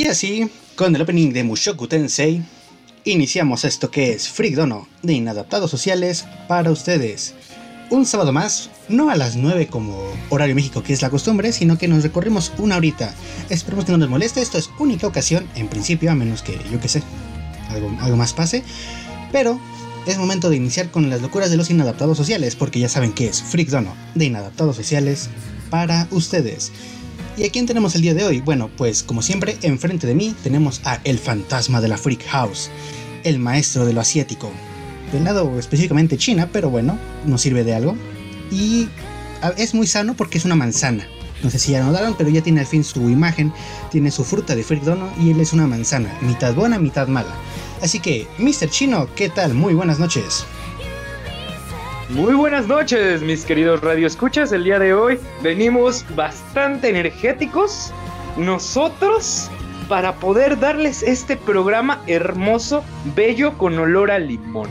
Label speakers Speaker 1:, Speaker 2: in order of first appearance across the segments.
Speaker 1: Y así, con el opening de Mushoku Tensei, iniciamos esto que es Freak Dono de Inadaptados Sociales para ustedes. Un sábado más, no a las 9 como horario México que es la costumbre, sino que nos recorrimos una horita. Esperemos que no nos moleste, esto es única ocasión, en principio, a menos que, yo que sé, algo, algo más pase. Pero es momento de iniciar con las locuras de los inadaptados sociales, porque ya saben que es Freak Dono de Inadaptados Sociales para ustedes. ¿Y a quién tenemos el día de hoy? Bueno, pues como siempre, enfrente de mí tenemos a El Fantasma de la Freak House, el maestro de lo asiático. Del lado específicamente China, pero bueno, nos sirve de algo. Y es muy sano porque es una manzana. No sé si ya notaron, pero ya tiene al fin su imagen, tiene su fruta de Freak Dono y él es una manzana, mitad buena, mitad mala. Así que, Mr. Chino, ¿qué tal? Muy buenas noches.
Speaker 2: Muy buenas noches, mis queridos radioescuchas. El día de hoy venimos bastante energéticos nosotros para poder darles este programa hermoso, bello, con olor a limón.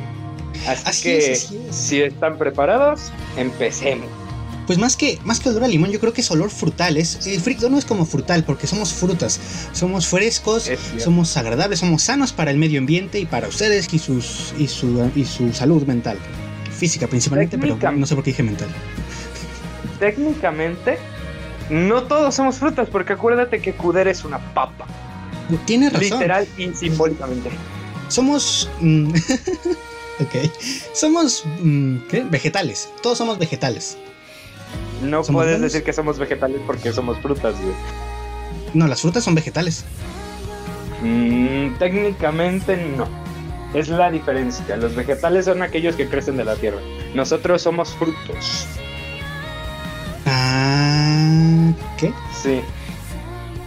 Speaker 2: Así, que, si están preparados, empecemos.
Speaker 1: Pues más que, más que olor a limón, yo creo que es olor frutal. Es, el frito no es como frutal, porque somos frutas. Somos frescos, somos agradables, somos sanos para el medio ambiente y para ustedes y, sus, y, su, y su salud mental física principalmente, pero no sé por qué dije mental.
Speaker 2: Técnicamente, no todos somos frutas, porque acuérdate que Kuder es una papa.
Speaker 1: Tiene razón.
Speaker 2: Literal y simbólicamente.
Speaker 1: Somos. Mm, ok. Somos. Mm, ¿Qué? Vegetales. Todos somos vegetales.
Speaker 2: No puedes decir que somos vegetales porque somos frutas,
Speaker 1: No, las frutas son vegetales.
Speaker 2: Mm, técnicamente no. Es la diferencia. Los vegetales son aquellos que crecen de la tierra. Nosotros somos frutos.
Speaker 1: Ah, ¿qué?
Speaker 2: Sí.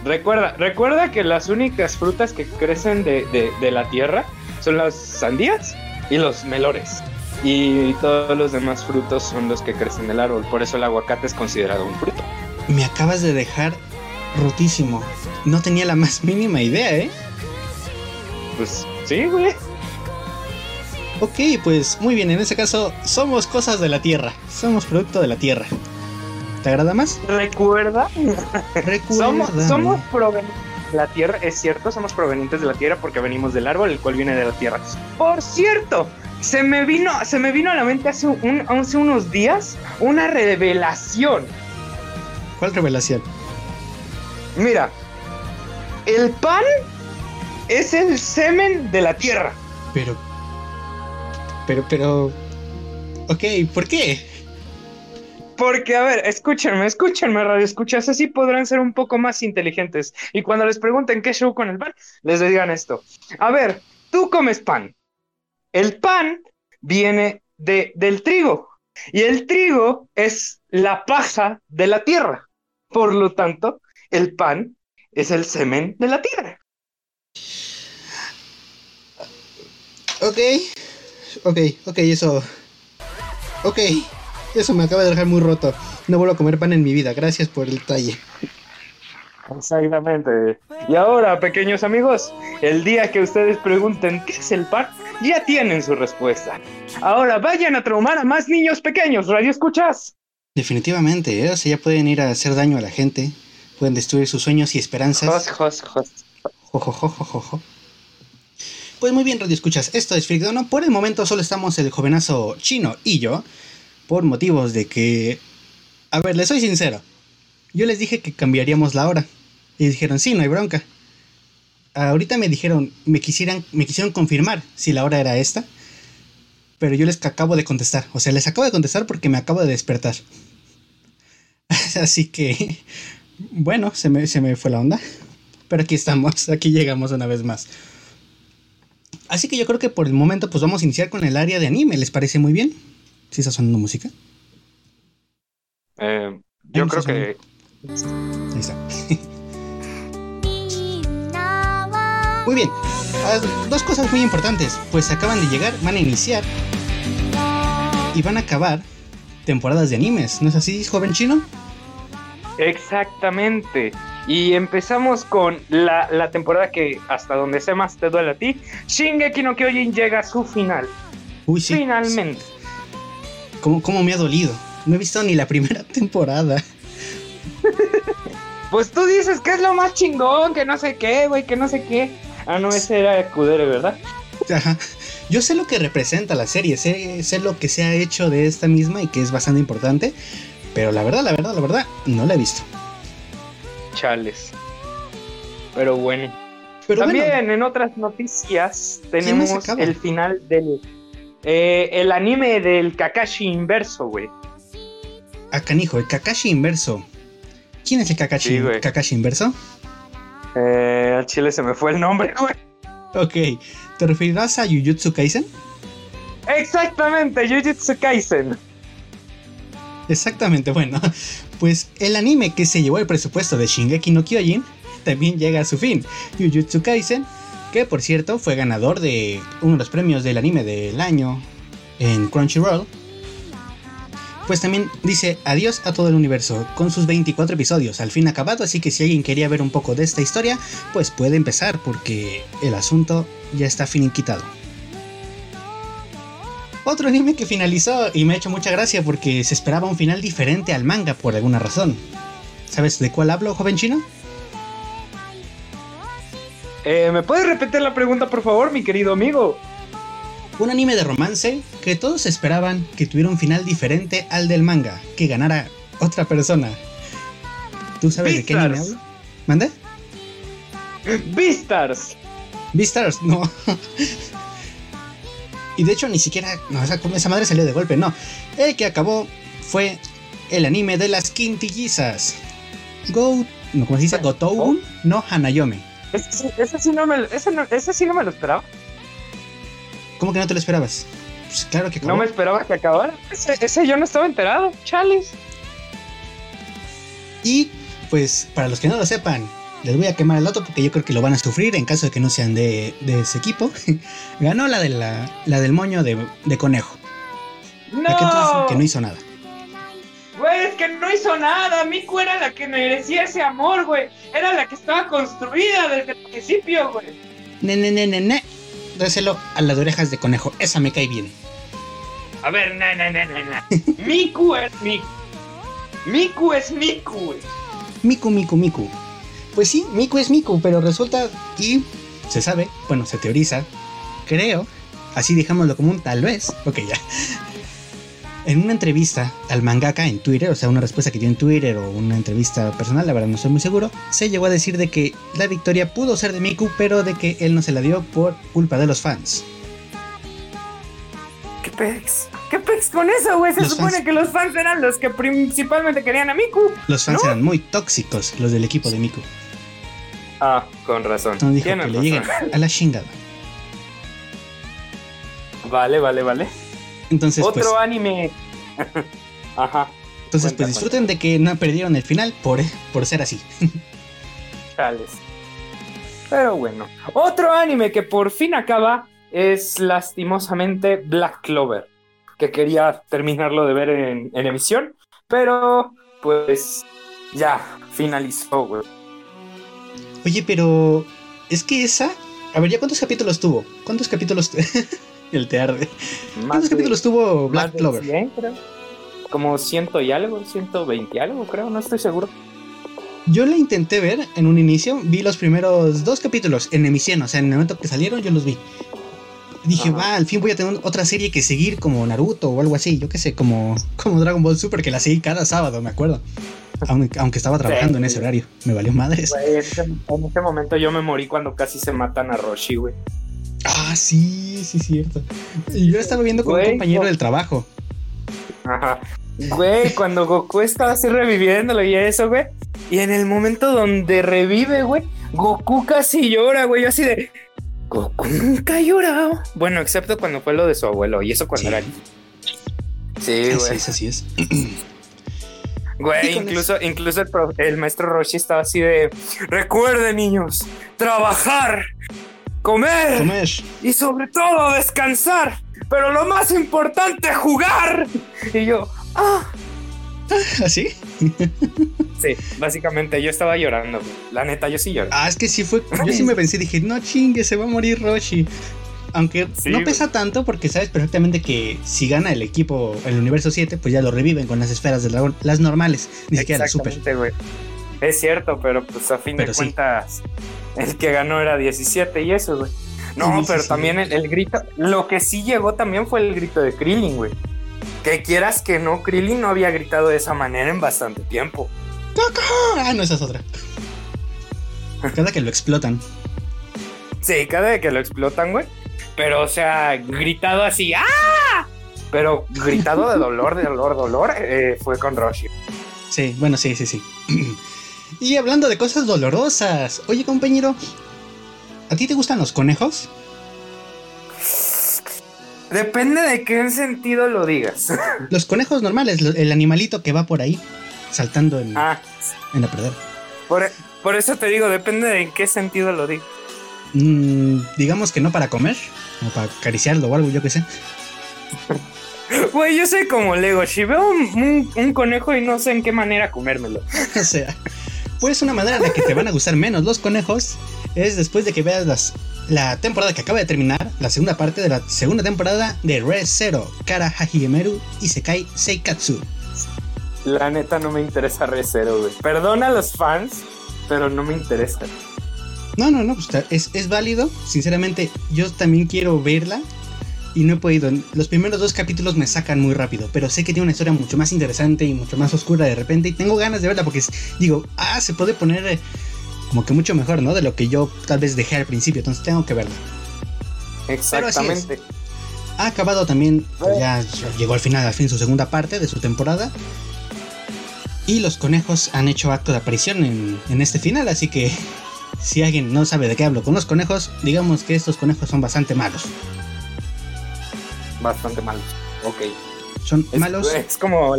Speaker 2: Recuerda, recuerda que las únicas frutas que crecen de, de, la tierra son las sandías y los melores. Y todos los demás frutos son los que crecen del árbol. Por eso el aguacate es considerado un fruto.
Speaker 1: Me acabas de dejar rotísimo. No tenía la más mínima idea, ¿eh?
Speaker 2: Pues sí, güey.
Speaker 1: Ok, pues muy bien, en ese caso somos cosas de la Tierra, somos producto de la Tierra. ¿Te agrada más?
Speaker 2: Recuerda. Recuerda. Somos, provenientes de la Tierra, es cierto, somos provenientes de la Tierra porque venimos del árbol, el cual viene de la Tierra. Por cierto, se me vino, se me vino a la mente hace, un, hace unos días una revelación.
Speaker 1: ¿Cuál revelación?
Speaker 2: Mira, el pan es el semen de la Tierra.
Speaker 1: Pero pero, pero. Ok, ¿por qué?
Speaker 2: Porque, a ver, escúchenme, escúchenme, radio escuchas, así podrán ser un poco más inteligentes. Y cuando les pregunten qué show con el pan, les digan esto. A ver, tú comes pan. El pan viene de, del trigo. Y el trigo es la paja de la tierra. Por lo tanto, el pan es el semen de la tierra.
Speaker 1: Ok, ok, ok, eso. Ok, eso me acaba de dejar muy roto. No vuelvo a comer pan en mi vida. Gracias por el talle.
Speaker 2: Exactamente. Y ahora, pequeños amigos, el día que ustedes pregunten qué es el pan, ya tienen su respuesta. Ahora vayan a traumar a más niños pequeños, ¿radio escuchas?
Speaker 1: Definitivamente, ¿eh? o sea, ya pueden ir a hacer daño a la gente, pueden destruir sus sueños y esperanzas.
Speaker 2: Jos, jos,
Speaker 1: jos. Pues muy bien, Radio Escuchas, esto es Frigdono. Por el momento solo estamos el jovenazo chino y yo, por motivos de que... A ver, les soy sincero. Yo les dije que cambiaríamos la hora. Y dijeron, sí, no hay bronca. Ahorita me dijeron, me, quisieran, me quisieron confirmar si la hora era esta. Pero yo les acabo de contestar. O sea, les acabo de contestar porque me acabo de despertar. Así que, bueno, se me, se me fue la onda. Pero aquí estamos, aquí llegamos una vez más. Así que yo creo que por el momento pues vamos a iniciar con el área de anime. ¿Les parece muy bien? ¿Sí está sonando música?
Speaker 2: Eh, yo creo que...
Speaker 1: Ahí está. muy bien. Ah, dos cosas muy importantes. Pues acaban de llegar, van a iniciar y van a acabar temporadas de animes. ¿No es así, joven chino?
Speaker 2: Exactamente. Y empezamos con la, temporada que hasta donde sé más te duele a ti. Shingeki no Kyojin llega a su final.
Speaker 1: Uy, sí.
Speaker 2: Finalmente.
Speaker 1: ¿Cómo, ¿Cómo me ha dolido? No he visto ni la primera temporada.
Speaker 2: pues tú dices que es lo más chingón, que no sé qué, güey, que no sé qué. Ah, no, ese era Kudere, ¿verdad?
Speaker 1: Ajá. Yo sé lo que representa la serie, sé, sé lo que se ha hecho de esta misma y que es bastante importante, pero la verdad, la verdad, la verdad, no la he visto.
Speaker 2: Chales. Pero bueno. También en otras noticias tenemos el final del eh, el anime del Kakashi inverso, güey.
Speaker 1: Ah, canijo, el Kakashi inverso. ¿Quién es el Kakashi, Kakashi inverso?
Speaker 2: Eh, al chile se me fue el nombre, güey.
Speaker 1: Ok, ¿te referirás a Jujutsu Kaisen?
Speaker 2: Exactamente, Jujutsu Kaisen.
Speaker 1: Exactamente, bueno, pues el anime que se llevó el presupuesto de Shingeki no Kyojin también llega a su fin. Jujutsu Kaisen, que por cierto fue ganador de uno de los premios del anime del año en Crunchyroll, pues también dice adiós a todo el universo, con sus 24 episodios al fin acabado, así que si alguien quería ver un poco de esta historia, pues puede empezar porque el asunto ya está finiquitado. Otro anime que finalizó y me ha hecho mucha gracia porque se esperaba un final diferente al manga por alguna razón. ¿Sabes de cuál hablo, joven chino?
Speaker 2: Eh, ¿Me puedes repetir la pregunta, por favor, mi querido amigo?
Speaker 1: Un anime de romance que todos esperaban que tuviera un final diferente al del manga, que ganara otra persona. ¿Tú sabes de qué anime hablo? ¿Mande?
Speaker 2: Beastars.
Speaker 1: Beastars, no. Y de hecho ni siquiera, no, esa, esa madre salió de golpe, no. El que acabó fue el anime de las quintillizas. Go, no, ¿cómo se dice? Gotougun no Hanayome.
Speaker 2: Ese, sí no me, ese, sí no me lo esperaba.
Speaker 1: ¿Cómo que no te lo esperabas? Pues claro que
Speaker 2: No me esperaba que acabara. Ese, yo no estaba enterado, chales.
Speaker 1: Y pues para los que no lo sepan, les voy a quemar el otro porque yo creo que lo van a sufrir en caso de que no sean de, ese equipo. Ganó la, de la, la del moño de, conejo.
Speaker 2: No.
Speaker 1: que no hizo nada.
Speaker 2: Güey, es que no hizo nada. Miku era la que merecía ese amor, güey. Era la que estaba construida desde el principio, güey.
Speaker 1: Ne, ne, ne, ne, ne. Dáselo a las orejas de conejo. Esa me cae bien.
Speaker 2: A ver, na, na, na, na, Miku es Miku. Miku es Miku, güey.
Speaker 1: Miku, Miku, Miku. Pues sí, Miku es Miku, pero resulta y se sabe, bueno, se teoriza, creo, así dejámoslo como un tal vez. Ok, ya en una entrevista al mangaka en Twitter, o sea, una respuesta que dio en Twitter o una entrevista personal, la verdad no estoy muy seguro, se llegó a decir de que la victoria pudo ser de Miku, pero de que él no se la dio por culpa de los fans.
Speaker 2: ¿Qué pex? ¿Qué pex con eso, güey? Se supone que los fans eran los que principalmente querían a Miku.
Speaker 1: Los fans eran muy tóxicos, los del equipo de Miku.
Speaker 2: Ah, con razón.
Speaker 1: No dijo que le lleguen a la chingada.
Speaker 2: Vale, vale, vale.
Speaker 1: Entonces,
Speaker 2: Otro pues, anime. Ajá.
Speaker 1: Entonces, pues disfruten de que no perdieron el final por, por ser así.
Speaker 2: Pero bueno. Otro anime que por fin acaba es lastimosamente Black Clover. Que quería terminarlo de ver en, en emisión. Pero, pues, ya, finalizó, güey.
Speaker 1: Oye, pero es que esa. A ver, ¿ya cuántos capítulos tuvo? ¿Cuántos capítulos? el te arde. ¿Cuántos capítulos tuvo Black Clover?
Speaker 2: Como ciento y algo, ciento veinte y algo, creo, no estoy seguro.
Speaker 1: Yo la intenté ver en un inicio, vi los primeros dos capítulos en emisión, o sea, en el momento que salieron yo los vi. Dije, va, al fin voy a tener otra serie que seguir como Naruto o algo así, yo qué sé, como, como Dragon Ball Super, que la seguí cada sábado, me acuerdo. Aunque, estaba trabajando en ese horario, me valió madres.
Speaker 2: en ese momento yo me morí cuando casi se matan a Roshi, güey.
Speaker 1: Ah, sí, sí, cierto. Y yo estaba viendo con un compañero del trabajo.
Speaker 2: Ajá. Güey, cuando Goku estaba así reviviéndolo y eso, güey. Y en el momento donde revive, güey, Goku casi llora, güey. Yo así de. Goku nunca ha llorado. Bueno, excepto cuando fue lo de su abuelo. Y eso cuando era.
Speaker 1: Sí, güey. Sí, así es.
Speaker 2: Güey, incluso, incluso el, el, maestro Roshi estaba así de. Recuerden, niños, trabajar comer, y sobre todo descansar, pero lo más importante, jugar. Y yo, ah.
Speaker 1: ¿Así?
Speaker 2: sí, básicamente yo estaba llorando. La neta, yo sí lloré.
Speaker 1: Ah, es que sí fue. Yo sí me pensé, dije, no chingue, se va a morir Roshi. Aunque no pesa tanto porque sabes perfectamente que si gana el equipo el universo 7, pues ya lo reviven con las esferas del dragón, las normales, ni siquiera las super.
Speaker 2: Es cierto, pero pues a fin de cuentas, el que ganó era 17 y eso, güey. No, pero también el, el, grito, lo que sí llegó también fue el grito de Krillin, güey. Que quieras que no, Krillin no había gritado de esa manera en bastante tiempo.
Speaker 1: Ah, no, esa es otra. Cada que lo explotan.
Speaker 2: Sí, cada vez que lo explotan, güey. Pero, o sea, gritado así, ¡ah! Pero gritado de dolor, de dolor, dolor, eh, fue con Roshi.
Speaker 1: Sí, bueno, sí, sí, sí. y hablando de cosas dolorosas, oye, compañero, ¿a ti te gustan los conejos?
Speaker 2: Depende de qué sentido lo digas.
Speaker 1: Los conejos normales, el animalito que va por ahí, saltando en, ah. en la pradera.
Speaker 2: Por, eso te digo, depende de en qué sentido lo digas.
Speaker 1: Mm, digamos que no para comer, o para acariciarlo o algo, yo qué sé.
Speaker 2: Güey, yo soy como Lego. Si veo un, conejo y no sé en qué manera comérmelo.
Speaker 1: o sea, pues una manera de que te van a gustar menos los conejos es después de que veas las la temporada que acaba de terminar, la segunda parte de la segunda temporada de Red Zero, Kara Hajigemeru y Sekai Seikatsu.
Speaker 2: La neta no me interesa Red Zero, güey. Perdona a los fans, pero no me interesa.
Speaker 1: No, no, no, pues es, es válido. Sinceramente, yo también quiero verla y no he podido. Los primeros dos capítulos me sacan muy rápido, pero sé que tiene una historia mucho más interesante y mucho más oscura de repente y tengo ganas de verla porque digo, ah, se puede poner eh, como que mucho mejor, ¿no? De lo que yo tal vez dejé al principio, entonces tengo que verlo.
Speaker 2: Exactamente.
Speaker 1: Ha acabado también, pues ya llegó al final, al fin su segunda parte de su temporada. Y los conejos han hecho acto de aparición en, en este final, así que si alguien no sabe de qué hablo con los conejos, digamos que estos conejos son bastante malos.
Speaker 2: Bastante malos, ok.
Speaker 1: Son malos.
Speaker 2: Es como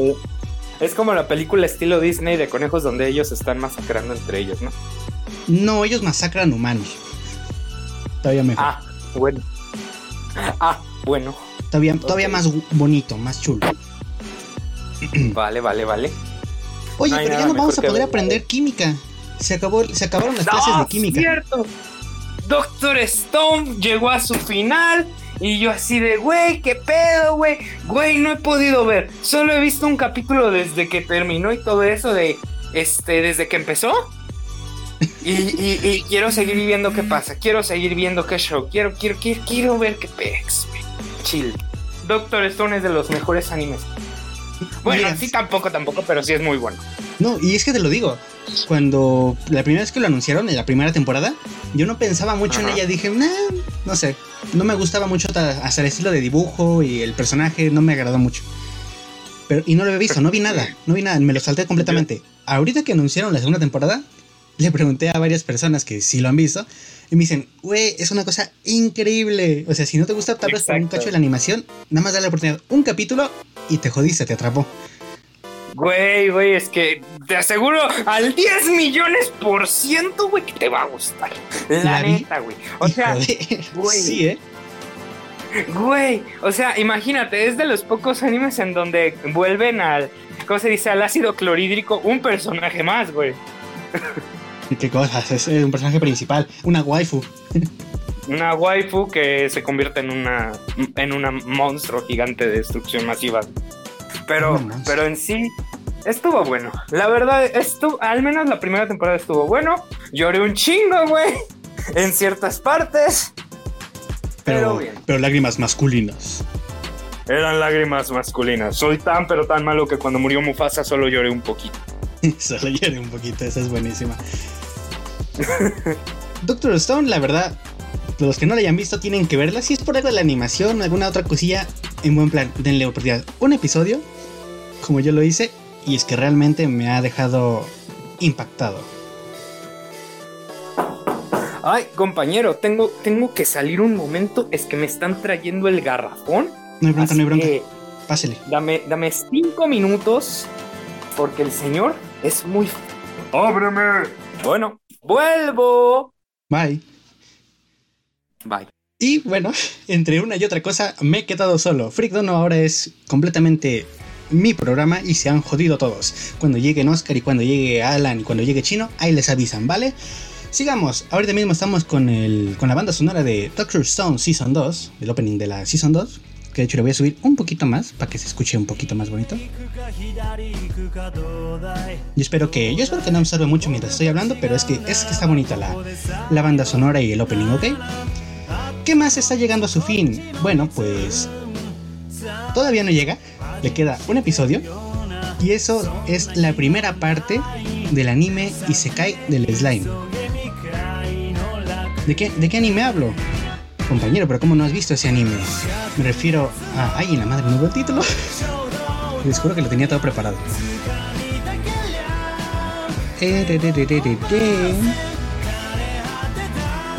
Speaker 2: es como la película estilo Disney de conejos donde ellos están masacrando entre ellos, ¿no?
Speaker 1: No, ellos masacran humanos. Todavía mejor.
Speaker 2: Ah, bueno. Ah, bueno.
Speaker 1: Todavía, todavía más bonito, más chulo.
Speaker 2: Vale, vale, vale.
Speaker 1: Oye, pero ya no vamos a poder aprender química. Se, acabó, se acabaron las clases de química.
Speaker 2: cierto! Doctor Stone llegó a su final. Y yo así de, güey, qué pedo, güey. Güey, no he podido ver. Solo he visto un capítulo desde que terminó y todo eso de, este, desde que empezó. Y, quiero seguir viendo qué pasa. Quiero seguir viendo qué show. Quiero, quiero, quiero, quiero ver qué pex. Chill. Doctor Stone es de los mejores animes. Bueno, sí tampoco, tampoco, pero sí es muy bueno.
Speaker 1: No, y es que te lo digo. Cuando la primera vez que lo anunciaron en la primera temporada, yo no pensaba mucho en ella. Dije, nah, no sé, no me gustaba mucho hasta el estilo de dibujo y el personaje no me agradó mucho. Pero, y no lo he visto, no vi nada, no vi nada, me lo salté completamente. Ahorita que anunciaron la segunda temporada, le pregunté a varias personas que sí lo han visto y me dicen, güey, es una cosa increíble. O sea, si no te gusta tal vez un cacho de la animación, nada más dale la oportunidad. Un capítulo y te jodiste, te atrapó.
Speaker 2: Güey, güey, es que te aseguro al 10 millones por ciento, güey, que te va a gustar. La, neta, güey. O sea, güey.
Speaker 1: Sí, ¿eh?
Speaker 2: Güey, o sea, imagínate, es de los pocos animes en donde vuelven al, ¿cómo se dice? Al ácido clorhídrico un personaje más, güey.
Speaker 1: ¿Qué cosas? Es un personaje principal, una waifu.
Speaker 2: Una waifu que se convierte en una en una monstruo gigante de destrucción masiva. Pero, pero en sí estuvo bueno. La verdad, estuvo, al menos la primera temporada estuvo bueno. Lloré un chingo, güey. En ciertas partes.
Speaker 1: Pero, bien. Pero lágrimas masculinas.
Speaker 2: Eran lágrimas masculinas. Soy tan pero tan malo que cuando murió Mufasa solo lloré un poquito.
Speaker 1: solo lloré un poquito, esa es buenísima. Doctor Stone, la verdad, los que no la hayan visto tienen que verla. Si es por algo de la animación o alguna otra cosilla, en buen plan, denle oportunidad. Un episodio, como yo lo hice, y es que realmente me ha dejado impactado.
Speaker 2: Ay, compañero, tengo, tengo que salir un momento. Es que me están trayendo el garrafón.
Speaker 1: No hay bronca, no hay bronca. Pásele.
Speaker 2: Dame, dame cinco minutos. Porque el señor es muy. ¡Ábreme! Bueno, vuelvo.
Speaker 1: Bye.
Speaker 2: Bye.
Speaker 1: Y bueno, entre una y otra cosa me he quedado solo. Freak Dono ahora es completamente mi programa y se han jodido todos. Cuando lleguen Oscar y cuando llegue Alan y cuando llegue Chino, ahí les avisan, ¿vale? Sigamos, ahorita mismo estamos con, el, con la banda sonora de Doctor Stone Season 2, el opening de la Season 2. Que de hecho le voy a subir un poquito más para que se escuche un poquito más bonito. Yo espero que, yo espero que no me salve mucho mientras estoy hablando, pero es que, es que está bonita la, la banda sonora y el opening, ¿ok? ¿Qué más está llegando a su fin? Bueno, pues todavía no llega, le queda un episodio y eso es la primera parte del anime y se cae del slime. ¿De qué, ¿De qué anime hablo? Compañero, pero ¿cómo no has visto ese anime? Me refiero a... ¡Ay, la madre! ¿No veo el título? Les juro que lo tenía todo preparado.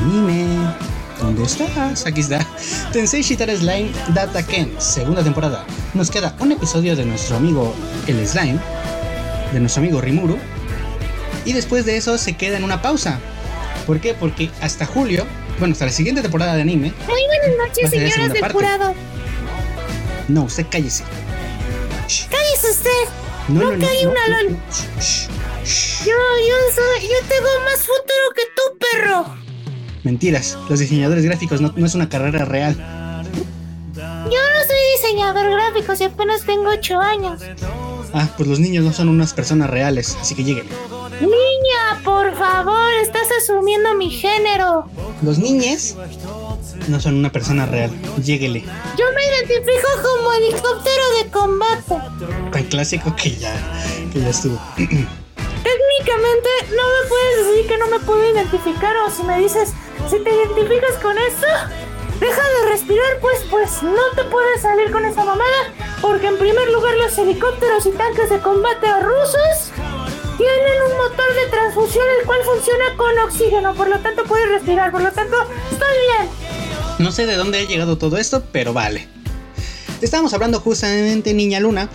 Speaker 1: Anime. ¿Dónde estás? Aquí está. Tensei Shitara Slime Data Ken, segunda temporada. Nos queda un episodio de nuestro amigo el Slime, de nuestro amigo Rimuru. Y después de eso se queda en una pausa. ¿Por qué? Porque hasta julio, bueno, hasta la siguiente temporada de anime.
Speaker 3: Muy buenas noches, señoras del jurado.
Speaker 1: No, usted cállese.
Speaker 3: Cállese usted. No, no, no, no una LOL. Yo, yo, soy, yo tengo más futuro que tú, perro.
Speaker 1: Mentiras, los diseñadores gráficos no, es una carrera real.
Speaker 3: Yo no soy diseñador gráfico y apenas tengo 8 años.
Speaker 1: Ah, pues los niños no son unas personas reales, así que lleguen.
Speaker 3: Niña, por favor, estás asumiendo mi género.
Speaker 1: Los niñes no son una persona real. Lléguele.
Speaker 3: Yo me identifico como helicóptero de combate.
Speaker 1: Tan clásico que ya, que ya estuvo.
Speaker 3: Técnicamente no me puedes decir que no me puedo identificar o si me dices si te identificas con eso, deja de respirar, pues, pues no te puedes salir con esa mamada, porque en primer lugar los helicópteros y tanques de combate rusos tienen un motor de transfusión el cual funciona con oxígeno, por lo tanto puedes respirar, por lo tanto estoy bien.
Speaker 1: No sé de dónde ha llegado todo esto, pero vale. Estábamos hablando justamente Niña Luna.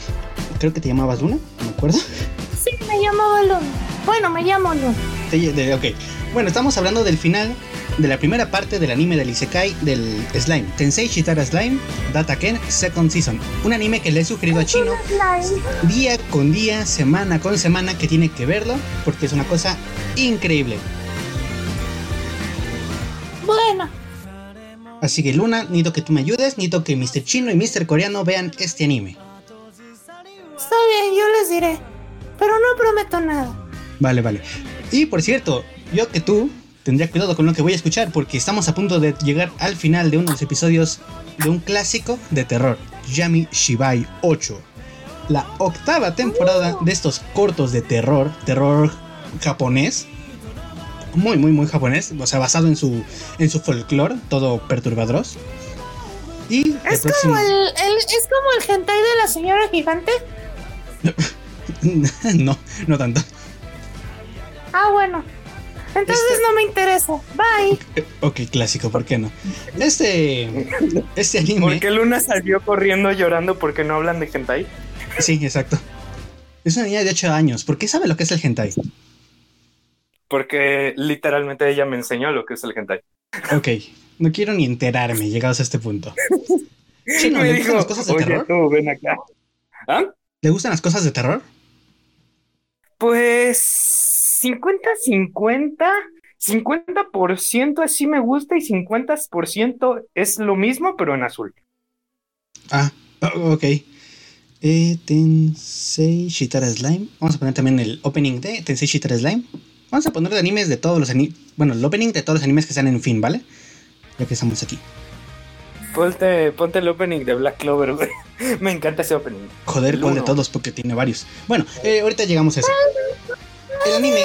Speaker 1: Creo que te llamabas Luna, ¿no me acuerdo?
Speaker 3: Sí, me llamaba Luna. Bueno, me llamo Luna.
Speaker 1: Ok. Bueno, estamos hablando del final de la primera parte del anime del Isekai del Slime, Tensei Shitara Slime, Data Ken Second Season. Un anime que le he sugerido a Chino día con día, semana con semana, que tiene que verlo porque es una cosa increíble.
Speaker 3: Bueno.
Speaker 1: Así que Luna, necesito que tú me ayudes, necesito que Mr. Chino y Mr. Coreano vean este anime.
Speaker 3: Está bien, yo les diré, pero no prometo nada.
Speaker 1: Vale, vale. Y por cierto, yo que tú tendría cuidado con lo que voy a escuchar porque estamos a punto de llegar al final de uno de los episodios de un clásico de terror, Yami Shibai 8. La octava temporada de estos cortos de terror, terror japonés. Muy, muy, muy japonés. O sea, basado en su, en su folclore, todo perturbador.
Speaker 3: Y ¿Es, como el, ¿Es como el hentai de la señora gigante?
Speaker 1: no, no tanto.
Speaker 3: Ah, bueno. Entonces este- no me interesa. Bye.
Speaker 1: Ok, clásico, ¿por qué no? Este, este anime. ¿Por
Speaker 2: qué Luna salió corriendo llorando porque no hablan de hentai?
Speaker 1: Sí, exacto. Es una niña de 8 años. ¿Por qué sabe lo que es el hentai?
Speaker 2: Porque literalmente ella me enseñó lo que es el hentai.
Speaker 1: Ok, no quiero ni enterarme llegados a este punto. me dijo, las cosas de terror?
Speaker 2: ven acá. ¿Ah?
Speaker 1: ¿Le gustan las cosas de terror?
Speaker 2: Pues 50-50, 50% así me gusta y 50% es lo mismo, pero en azul.
Speaker 1: Ah, ok. Eh, Tensei Shitara Slime. Vamos a poner también el opening de Tensei Shitara Slime. Vamos a poner de animes de todos los animes. Bueno, el opening de todos los animes que están en fin, ¿vale? Ya que estamos aquí.
Speaker 2: Ponte, ponte el opening de Black Clover, güey. Me encanta ese opening.
Speaker 1: Joder, ¿cuál de todos? Porque tiene varios. Bueno, eh, ahorita llegamos a eso. El anime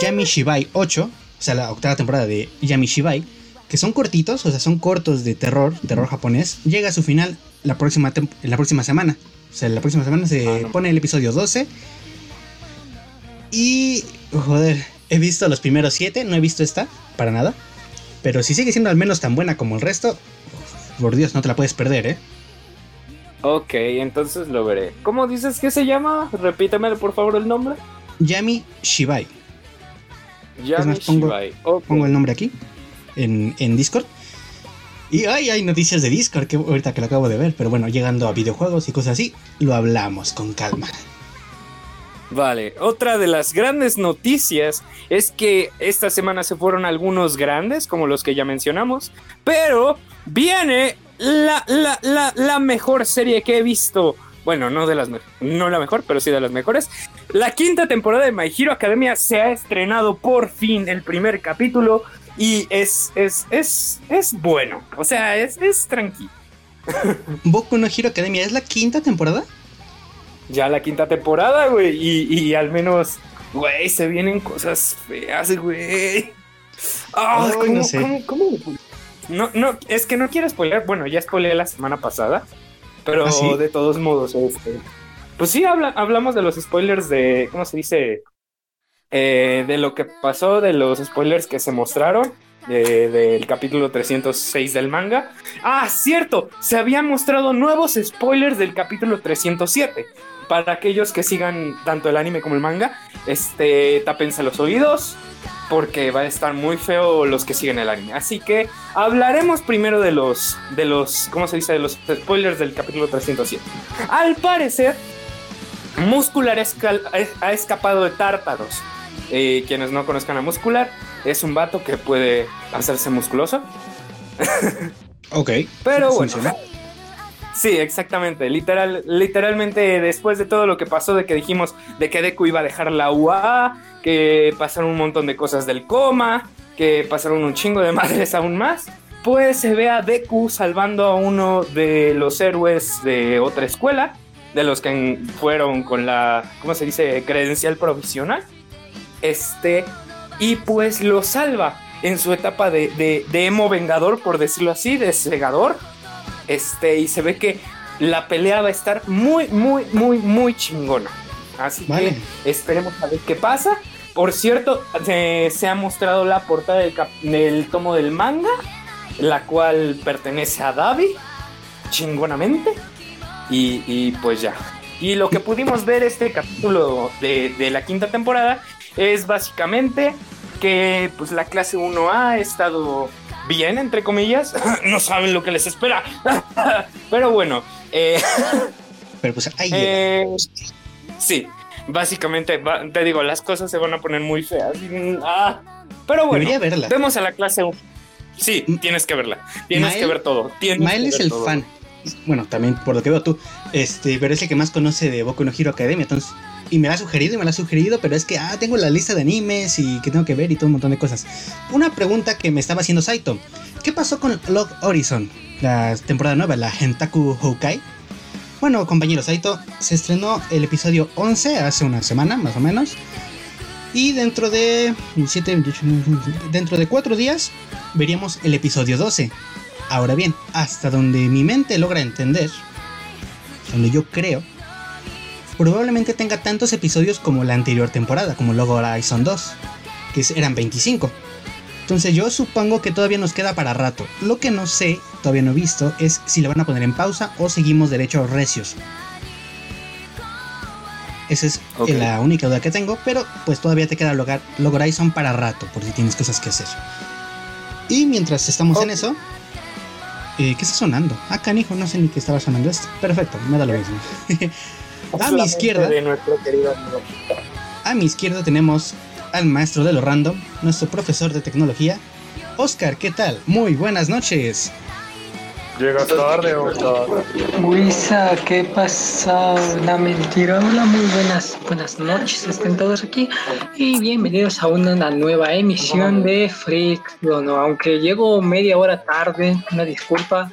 Speaker 1: Yami Shibai 8, o sea, la octava temporada de Yami Shibai, que son cortitos, o sea, son cortos de terror, terror japonés, llega a su final la próxima, la próxima semana. O sea, la próxima semana se ah, pone el episodio 12. Y, joder, he visto los primeros 7, no he visto esta, para nada. Pero si sigue siendo al menos tan buena como el resto, por Dios, no te la puedes perder, ¿eh?
Speaker 2: Ok, entonces lo veré. ¿Cómo dices que se llama? Repítame por favor el nombre.
Speaker 1: Yami Shibai. Yami pongo, Shibai. Pongo el nombre aquí en, Discord. Y ay, hay noticias de Discord que ahorita que lo acabo de ver, pero bueno, llegando a videojuegos y cosas así, lo hablamos con calma.
Speaker 2: Vale, otra de las grandes noticias es que esta semana se fueron algunos grandes, como los que ya mencionamos, pero viene la, la, la, la mejor serie que he visto. Bueno, no de las no la mejor, pero sí de las mejores. La quinta temporada de My Hero Academia se ha estrenado por fin el primer capítulo y es, es, es, es bueno. O sea, es, es tranquilo.
Speaker 1: ¿Boku no Hero Academia es la quinta temporada?
Speaker 2: Ya la quinta temporada, güey. Y, y al menos, güey, se vienen cosas feas, güey.
Speaker 1: Ay,
Speaker 2: ¿cómo,
Speaker 1: no sé.
Speaker 2: cómo- cómo? No, no, es que no quiero spoiler. Bueno, ya spoileé la semana pasada. Pero
Speaker 1: ¿Ah, sí?
Speaker 2: de todos modos, este. Pues sí, habla- hablamos de los spoilers de. ¿Cómo se dice? Eh, de lo que pasó, de los spoilers que se mostraron. de- del capítulo 306 del manga. Ah, cierto, se habían mostrado nuevos spoilers del capítulo 307. Para aquellos que sigan tanto el anime como el manga, este, tápense los oídos porque va a estar muy feo los que siguen el anime. Así que hablaremos primero de los, de los, ¿cómo se dice? De los spoilers del capítulo 307. Al parecer, Muscular escal- ha escapado de Tártaros. Eh, quienes no conozcan a Muscular, es un vato que puede hacerse musculoso.
Speaker 1: Ok.
Speaker 2: Pero bueno.
Speaker 1: Funciona.
Speaker 2: Sí, exactamente. Literal, literalmente después de todo lo que pasó, de que dijimos de que Deku iba a dejar la UA, que pasaron un montón de cosas del coma, que pasaron un chingo de madres aún más, pues se ve a Deku salvando a uno de los héroes de otra escuela, de los que fueron con la, ¿cómo se dice? Credencial provisional. Este, y pues lo salva en su etapa de, de, de emo vengador, por decirlo así, de segador. Este, y se ve que la pelea va a estar muy, muy, muy, muy chingona. Así
Speaker 1: Vale.
Speaker 2: que esperemos a ver qué pasa. Por cierto, se, se ha mostrado la portada del, cap- del tomo del manga, la cual pertenece a Davi, chingonamente. Y, y pues ya. Y lo que pudimos ver este capítulo de, de la quinta temporada es básicamente que pues la clase 1A ha estado bien, entre comillas. no saben lo que les espera. Pero bueno, eh,
Speaker 1: Pero pues ahí
Speaker 2: eh, sí, básicamente, te digo, las cosas se van a poner muy feas. Ah, pero bueno,
Speaker 1: Debería verla.
Speaker 2: vemos a la clase 1. Sí, tienes que verla. Tienes
Speaker 1: Mael-
Speaker 2: que ver todo. tienes
Speaker 1: Mael
Speaker 2: que
Speaker 1: es el
Speaker 2: todo.
Speaker 1: fan. Bueno, también por lo que veo tú. Este, pero es el que más conoce de Boku no Hero Academia. Entonces, y me la ha sugerido y me la ha sugerido, pero es que ah, tengo la lista de animes y que tengo que ver y todo un montón de cosas. Una pregunta que me estaba haciendo Saito. ¿Qué pasó con Log Horizon? La temporada nueva, la Hentaku Houkai. Bueno, compañero Saito, se estrenó el episodio 11 hace una semana, más o menos. Y dentro de 7, 28, dentro de 4 días veríamos el episodio 12. Ahora bien, hasta donde mi mente logra entender, donde yo creo, probablemente tenga tantos episodios como la anterior temporada, como Logo Horizon 2, que eran 25. Entonces yo supongo que todavía nos queda para rato. Lo que no sé, todavía no he visto, es si le van a poner en pausa o seguimos derechos recios. Esa es
Speaker 2: Ok.
Speaker 1: la única duda que tengo, pero pues todavía te queda Logar- Log Horizon para rato, por si tienes cosas que hacer. Y mientras estamos en eso, eh, ¿qué está sonando? Ah, canijo, no sé ni qué estaba sonando esto. Perfecto, me da lo mismo. a mi izquierda,
Speaker 2: mente De nuestro querido amigo.
Speaker 1: a mi izquierda tenemos al maestro de lo random, nuestro profesor de tecnología, Oscar, ¿qué tal? Muy buenas noches.
Speaker 2: Llegas tarde o
Speaker 4: Luisa, ¿qué pasa? La mentira. Hola, muy buenas, buenas noches, estén todos aquí y bienvenidos a una, una nueva emisión de Freak. Bueno, aunque llego media hora tarde, una disculpa.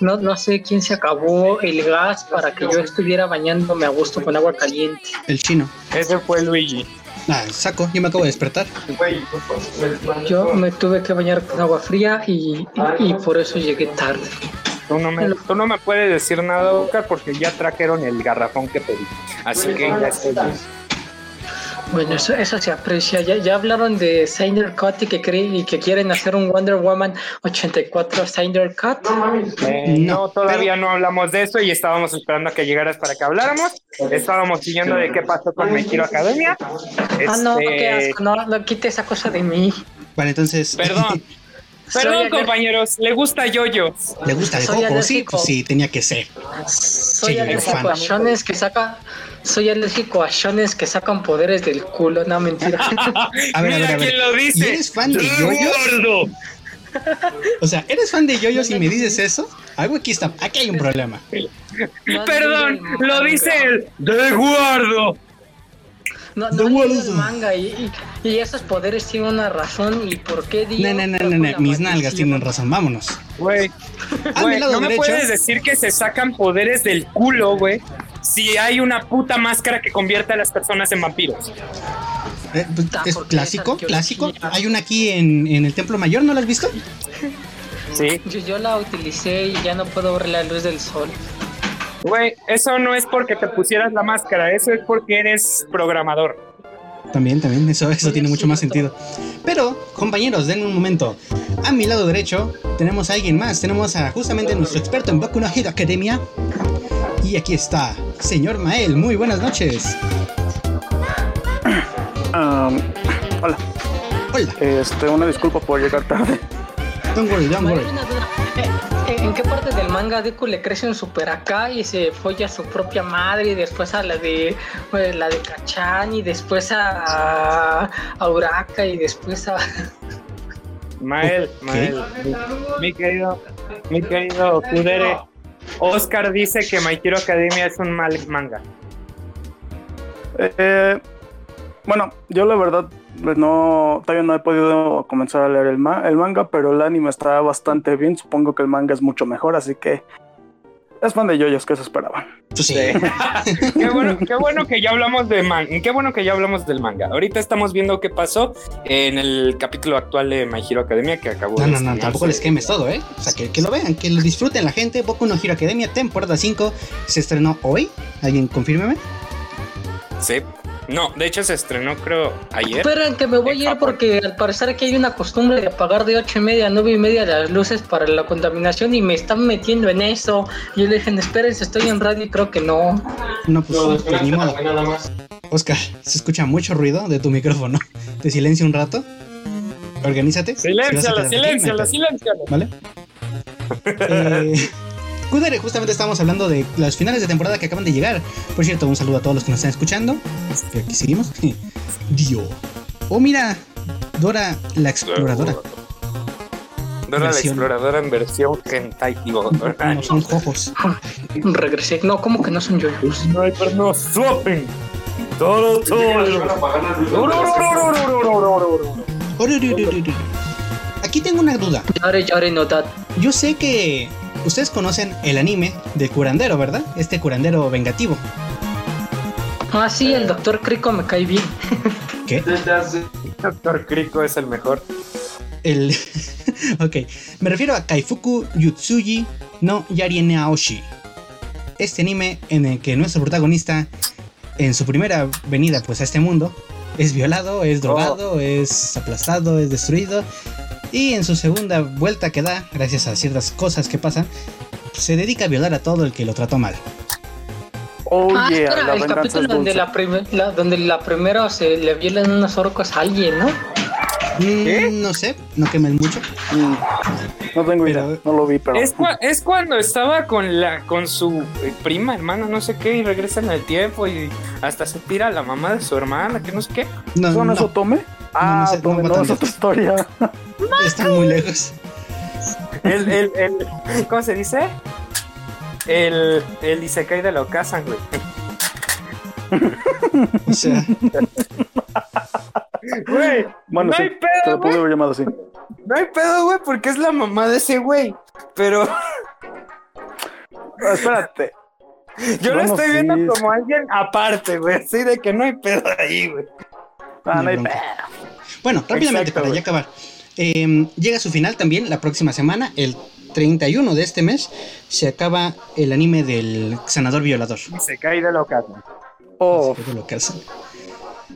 Speaker 4: No, no sé quién se acabó el gas para que yo estuviera bañándome a gusto con agua caliente.
Speaker 1: El chino.
Speaker 2: Ese fue Luigi.
Speaker 1: Ah, saco, yo me acabo de despertar.
Speaker 4: Yo me tuve que bañar con agua fría y, y, y por eso llegué tarde.
Speaker 2: Tú no, me, tú no me puedes decir nada, Oscar, porque ya trajeron el garrafón que pedí. Así que ya estoy bien.
Speaker 4: Bueno, eso, eso se aprecia. Ya, ya hablaron de Snyder Cut y que, creen, y que quieren hacer un Wonder Woman 84 Snyder Cut.
Speaker 2: Eh,
Speaker 1: No,
Speaker 2: no, todavía no hablamos de eso y estábamos esperando a que llegaras para que habláramos. Estábamos siguiendo de qué pasó con My Hero Academia.
Speaker 4: Ah, no,
Speaker 2: Este,
Speaker 4: qué asco. No, no quite esa cosa de mí.
Speaker 1: Vale, entonces.
Speaker 2: Perdón. Perdón, compañeros, le gusta Yoyo.
Speaker 1: ¿Le gusta
Speaker 4: Soy
Speaker 1: coco? Sí, pues sí, tenía que ser.
Speaker 4: Soy
Speaker 1: Sí,
Speaker 4: a shones que saca. Soy alérgico a shones que sacan poderes del culo. No, mentira.
Speaker 1: A ver, a
Speaker 2: Mira
Speaker 1: ver, a ver.
Speaker 2: quién lo dice.
Speaker 1: ¿Y eres fan de Yoyo?
Speaker 2: Gordo.
Speaker 1: O sea, ¿eres fan de yoyos y me dices eso? Algo aquí está, aquí hay un problema.
Speaker 2: Perdón, lo dice el de guardo.
Speaker 4: No, no el manga y, y, y esos poderes tienen una razón y por qué digo.
Speaker 1: No, no, no, no, mis nalgas tienen razón, vámonos.
Speaker 2: Güey, no me puedes decir que se sacan poderes del culo, güey. Si hay una puta máscara que convierte a las personas en vampiros.
Speaker 1: eh, pues,
Speaker 4: Ah,
Speaker 1: es clásico, clásico. Hay una aquí en, en el Templo Mayor, ¿no la has visto?
Speaker 2: Sí.
Speaker 4: Yo, yo la utilicé y ya no puedo ver la luz del sol.
Speaker 2: Güey, eso no es porque te pusieras la máscara, eso es porque eres programador.
Speaker 1: También, también, eso, eso
Speaker 4: Sí,
Speaker 1: tiene mucho más sentido. Pero, compañeros, denme un momento. A mi lado derecho tenemos a alguien más. Tenemos a justamente nuestro experto en Boku no Hero Academia. Y aquí está, señor Mael. Muy buenas noches.
Speaker 5: Um, hola,
Speaker 1: Hola,
Speaker 5: este, una disculpa por llegar tarde.
Speaker 1: don't worry, don't worry.
Speaker 4: duda. Eh, ¿En qué parte del manga Deku le crece un super acá y se folla a su propia madre y después a la de eh, la de Kachan y después a, a Uraka y después a
Speaker 2: Mael. Mael, mi, mi querido, mi querido Kudere, Oscar dice que My Hero Academia es un mal manga.
Speaker 5: Eh, bueno, yo la verdad pues, no, todavía no he podido comenzar a leer el, ma- el manga, pero el anime está bastante bien. Supongo que el manga es mucho mejor, así que es fan de yoyos que se esperaban.
Speaker 1: Sí.
Speaker 2: qué bueno, qué bueno que ya hablamos de man, qué bueno que ya hablamos del manga. Ahorita estamos viendo qué pasó en el capítulo actual de My Hero Academia que acabó.
Speaker 1: No,
Speaker 2: de
Speaker 1: no, no,
Speaker 2: estrenarse.
Speaker 1: tampoco les quemes todo, ¿eh? O sea, que, que lo vean, que lo disfruten la gente. Boku no Hero Academia, temporada 5, se estrenó hoy. ¿Alguien confírmeme?
Speaker 2: Sí. No, de hecho se estrenó creo ayer.
Speaker 4: Esperen que me voy a ir porque al parecer aquí hay una costumbre de apagar de ocho y media a nueve y media las luces para la contaminación y me están metiendo en eso. Y yo le dije, espérense, estoy en radio y creo que no.
Speaker 1: No, pues, pues ni modo. Oscar, se escucha mucho ruido de tu micrófono. Te silencio un rato. Organízate. Si
Speaker 2: Siléncialo,
Speaker 1: no pedo.
Speaker 2: siléncialo.
Speaker 1: ¿Vale? Eh, Kudere, justamente estamos hablando de los finales de temporada que acaban de llegar. Por cierto, un saludo a todos los que nos están escuchando. Que aquí seguimos. Dio. Oh, mira. Dora la exploradora.
Speaker 2: Dora la
Speaker 1: Versión.
Speaker 2: exploradora en versión hentai, digo.
Speaker 1: No son jojos.
Speaker 4: Regresé. No, ¿cómo que no son yoyos?
Speaker 2: Sniper no swapping. Todo, todo.
Speaker 1: Aquí tengo una duda.
Speaker 4: Yare, yare, no dat.
Speaker 1: Yo sé que ustedes conocen el anime del curandero, ¿verdad? Este curandero vengativo.
Speaker 4: Ah, sí, el doctor Crico me cae bien.
Speaker 1: ¿Qué?
Speaker 2: Doctor Crico es el mejor.
Speaker 1: El. ok. Me refiero a Kaifuku Yutsuji no Yarien Aoshi. Este anime en el que nuestro protagonista, en su primera venida pues a este mundo, es violado, es drogado, es aplastado, es destruido. Y en su segunda vuelta que da, gracias a ciertas cosas que pasan, se dedica a violar a todo el que lo trató mal.
Speaker 5: Oh,
Speaker 4: ah,
Speaker 5: yeah,
Speaker 4: espera,
Speaker 5: la
Speaker 4: el capítulo
Speaker 5: es
Speaker 4: donde la, primer- la- donde la primera se le violan unos orcos a alguien, ¿no?
Speaker 1: Mm, no sé, no quemen mucho.
Speaker 5: Mm, no tengo
Speaker 1: Pero-
Speaker 5: idea, no lo vi, pero...
Speaker 2: Es, cua- es cuando estaba con la con su eh, prima, hermana, no sé qué, y regresa en el tiempo y hasta se tira a la mamá de su hermana, que no sé qué.
Speaker 1: No,
Speaker 5: ¿Son
Speaker 1: no,
Speaker 5: eso tome? Ah,
Speaker 1: no sé, no
Speaker 5: tome,
Speaker 1: va
Speaker 5: no, es otra historia.
Speaker 1: están muy lejos.
Speaker 2: El, el, el, ¿Cómo se dice? El, el Isekai de la Okasan, güey.
Speaker 1: O sea,
Speaker 2: Güey,
Speaker 5: Bueno,
Speaker 2: no
Speaker 5: sí,
Speaker 2: hay pedo,
Speaker 5: lo pude
Speaker 2: güey.
Speaker 5: haber llamado así.
Speaker 2: No hay pedo, güey, porque es la mamá de ese güey. Pero
Speaker 5: Ah, espérate.
Speaker 2: yo lo estoy
Speaker 5: sí,
Speaker 2: viendo
Speaker 5: es-
Speaker 2: como alguien aparte, güey. Así de que no hay pedo ahí, güey.
Speaker 5: Ah, no hay.
Speaker 1: Bueno, rápidamente
Speaker 2: Exacto,
Speaker 1: para ya acabar. Eh, llega a su final también la próxima semana, el 31 de este mes, se acaba el anime del sanador violador.
Speaker 2: Isekai de la Okasan.
Speaker 5: Oh,
Speaker 1: Así que.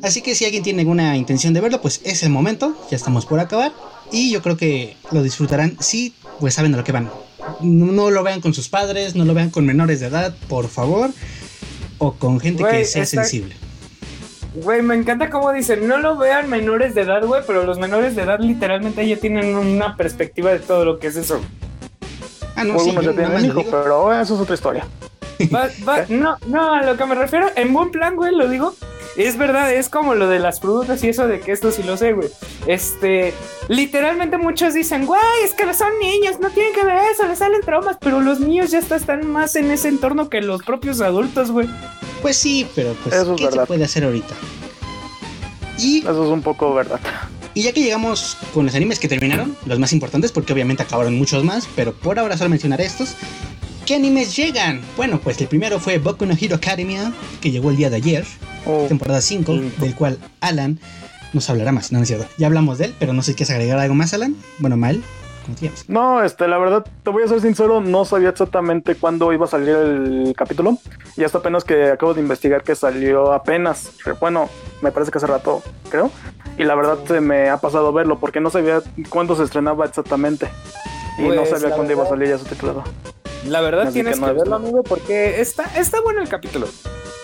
Speaker 1: Así si alguien tiene alguna intención de verlo, pues es el momento, ya estamos por acabar. Y yo creo que lo disfrutarán si pues saben a lo que van. No, no lo vean con sus padres, no lo vean con menores de edad, por favor. O con gente que sea sensible.
Speaker 2: Güey, me encanta cómo dicen, no lo vean menores de edad, güey, pero los menores de edad literalmente ya tienen una perspectiva de todo lo que es eso.
Speaker 1: Ah, no, sí, yo
Speaker 5: tienen
Speaker 1: lo
Speaker 5: hijo, pero eso es otra historia.
Speaker 2: Va- va- no, no, a lo que me refiero, en buen plan, güey, lo digo. Es verdad, es como lo de las frutas y eso de que esto sí lo sé, güey. Este, literalmente muchos dicen, güey, es que son niños, no tienen que ver eso, les salen traumas, pero los niños ya está- están más en ese entorno que los propios adultos, güey.
Speaker 1: Pues sí, pero pues,
Speaker 5: Eso es
Speaker 1: ¿qué se puede hacer ahorita? Y,
Speaker 5: Eso es un poco verdad.
Speaker 1: y ya que llegamos con los animes que terminaron, los más importantes, porque obviamente acabaron muchos más, pero por ahora solo mencionar estos. ¿Qué animes llegan? Bueno, pues el primero fue Boku no Hero Academia, que llegó el día de ayer,
Speaker 5: Oh,
Speaker 1: temporada 5, del cual Alan nos hablará más, no, no es cierto. Ya hablamos de él, pero no sé si quieres agregar algo más, Alan. Bueno, te llamas.
Speaker 5: No, este, la verdad, te voy a ser sincero, no sabía exactamente cuándo iba a salir el capítulo. Y hasta apenas que acabo de investigar que salió apenas. Bueno, me parece que hace rato, creo. Y la verdad se me ha pasado verlo porque no sabía cuándo se estrenaba exactamente. Y no
Speaker 2: Pues,
Speaker 5: sabía
Speaker 2: la
Speaker 5: cuándo iba a
Speaker 2: verdad-
Speaker 5: salir ya su teclado.
Speaker 2: La verdad
Speaker 5: Así
Speaker 2: tienes
Speaker 5: que
Speaker 2: que,
Speaker 5: no he
Speaker 2: verlo, amigo, porque está, está bueno el capítulo.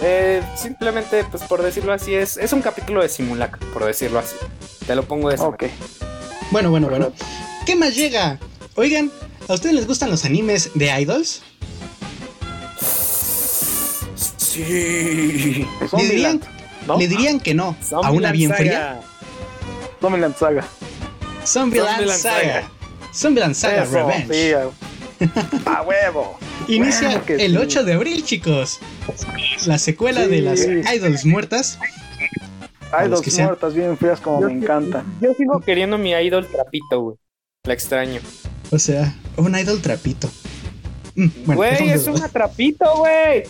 Speaker 2: Eh, simplemente, pues por decirlo así, es, es un capítulo de simulacro, por decirlo así. Te lo pongo de esa
Speaker 5: Ok.
Speaker 1: Bueno, bueno, bueno. ¿Qué más llega? Oigan, ¿a ustedes les gustan los animes de idols?
Speaker 2: Sí.
Speaker 1: ¿Le dirían,
Speaker 5: ¿no?
Speaker 1: le dirían que no a una bien fría?
Speaker 5: Zombieland Saga.
Speaker 1: Zombieland
Speaker 2: Zombieland
Speaker 1: Saga.
Speaker 2: Saga.
Speaker 1: Zombieland Saga Revenge.
Speaker 5: sí, a- huevo.
Speaker 1: Inicia
Speaker 5: Bueno
Speaker 1: el
Speaker 5: sí.
Speaker 1: 8 de abril, chicos. La secuela de
Speaker 5: Sí.
Speaker 1: las idols muertas. Que sean.
Speaker 5: muertas bien frías como me encantan.
Speaker 2: Yo sigo queriendo mi idol trapito, güey. La extraño.
Speaker 1: O sea, un idol trapito. Mm, bueno,
Speaker 2: Güey, es una trapito, güey.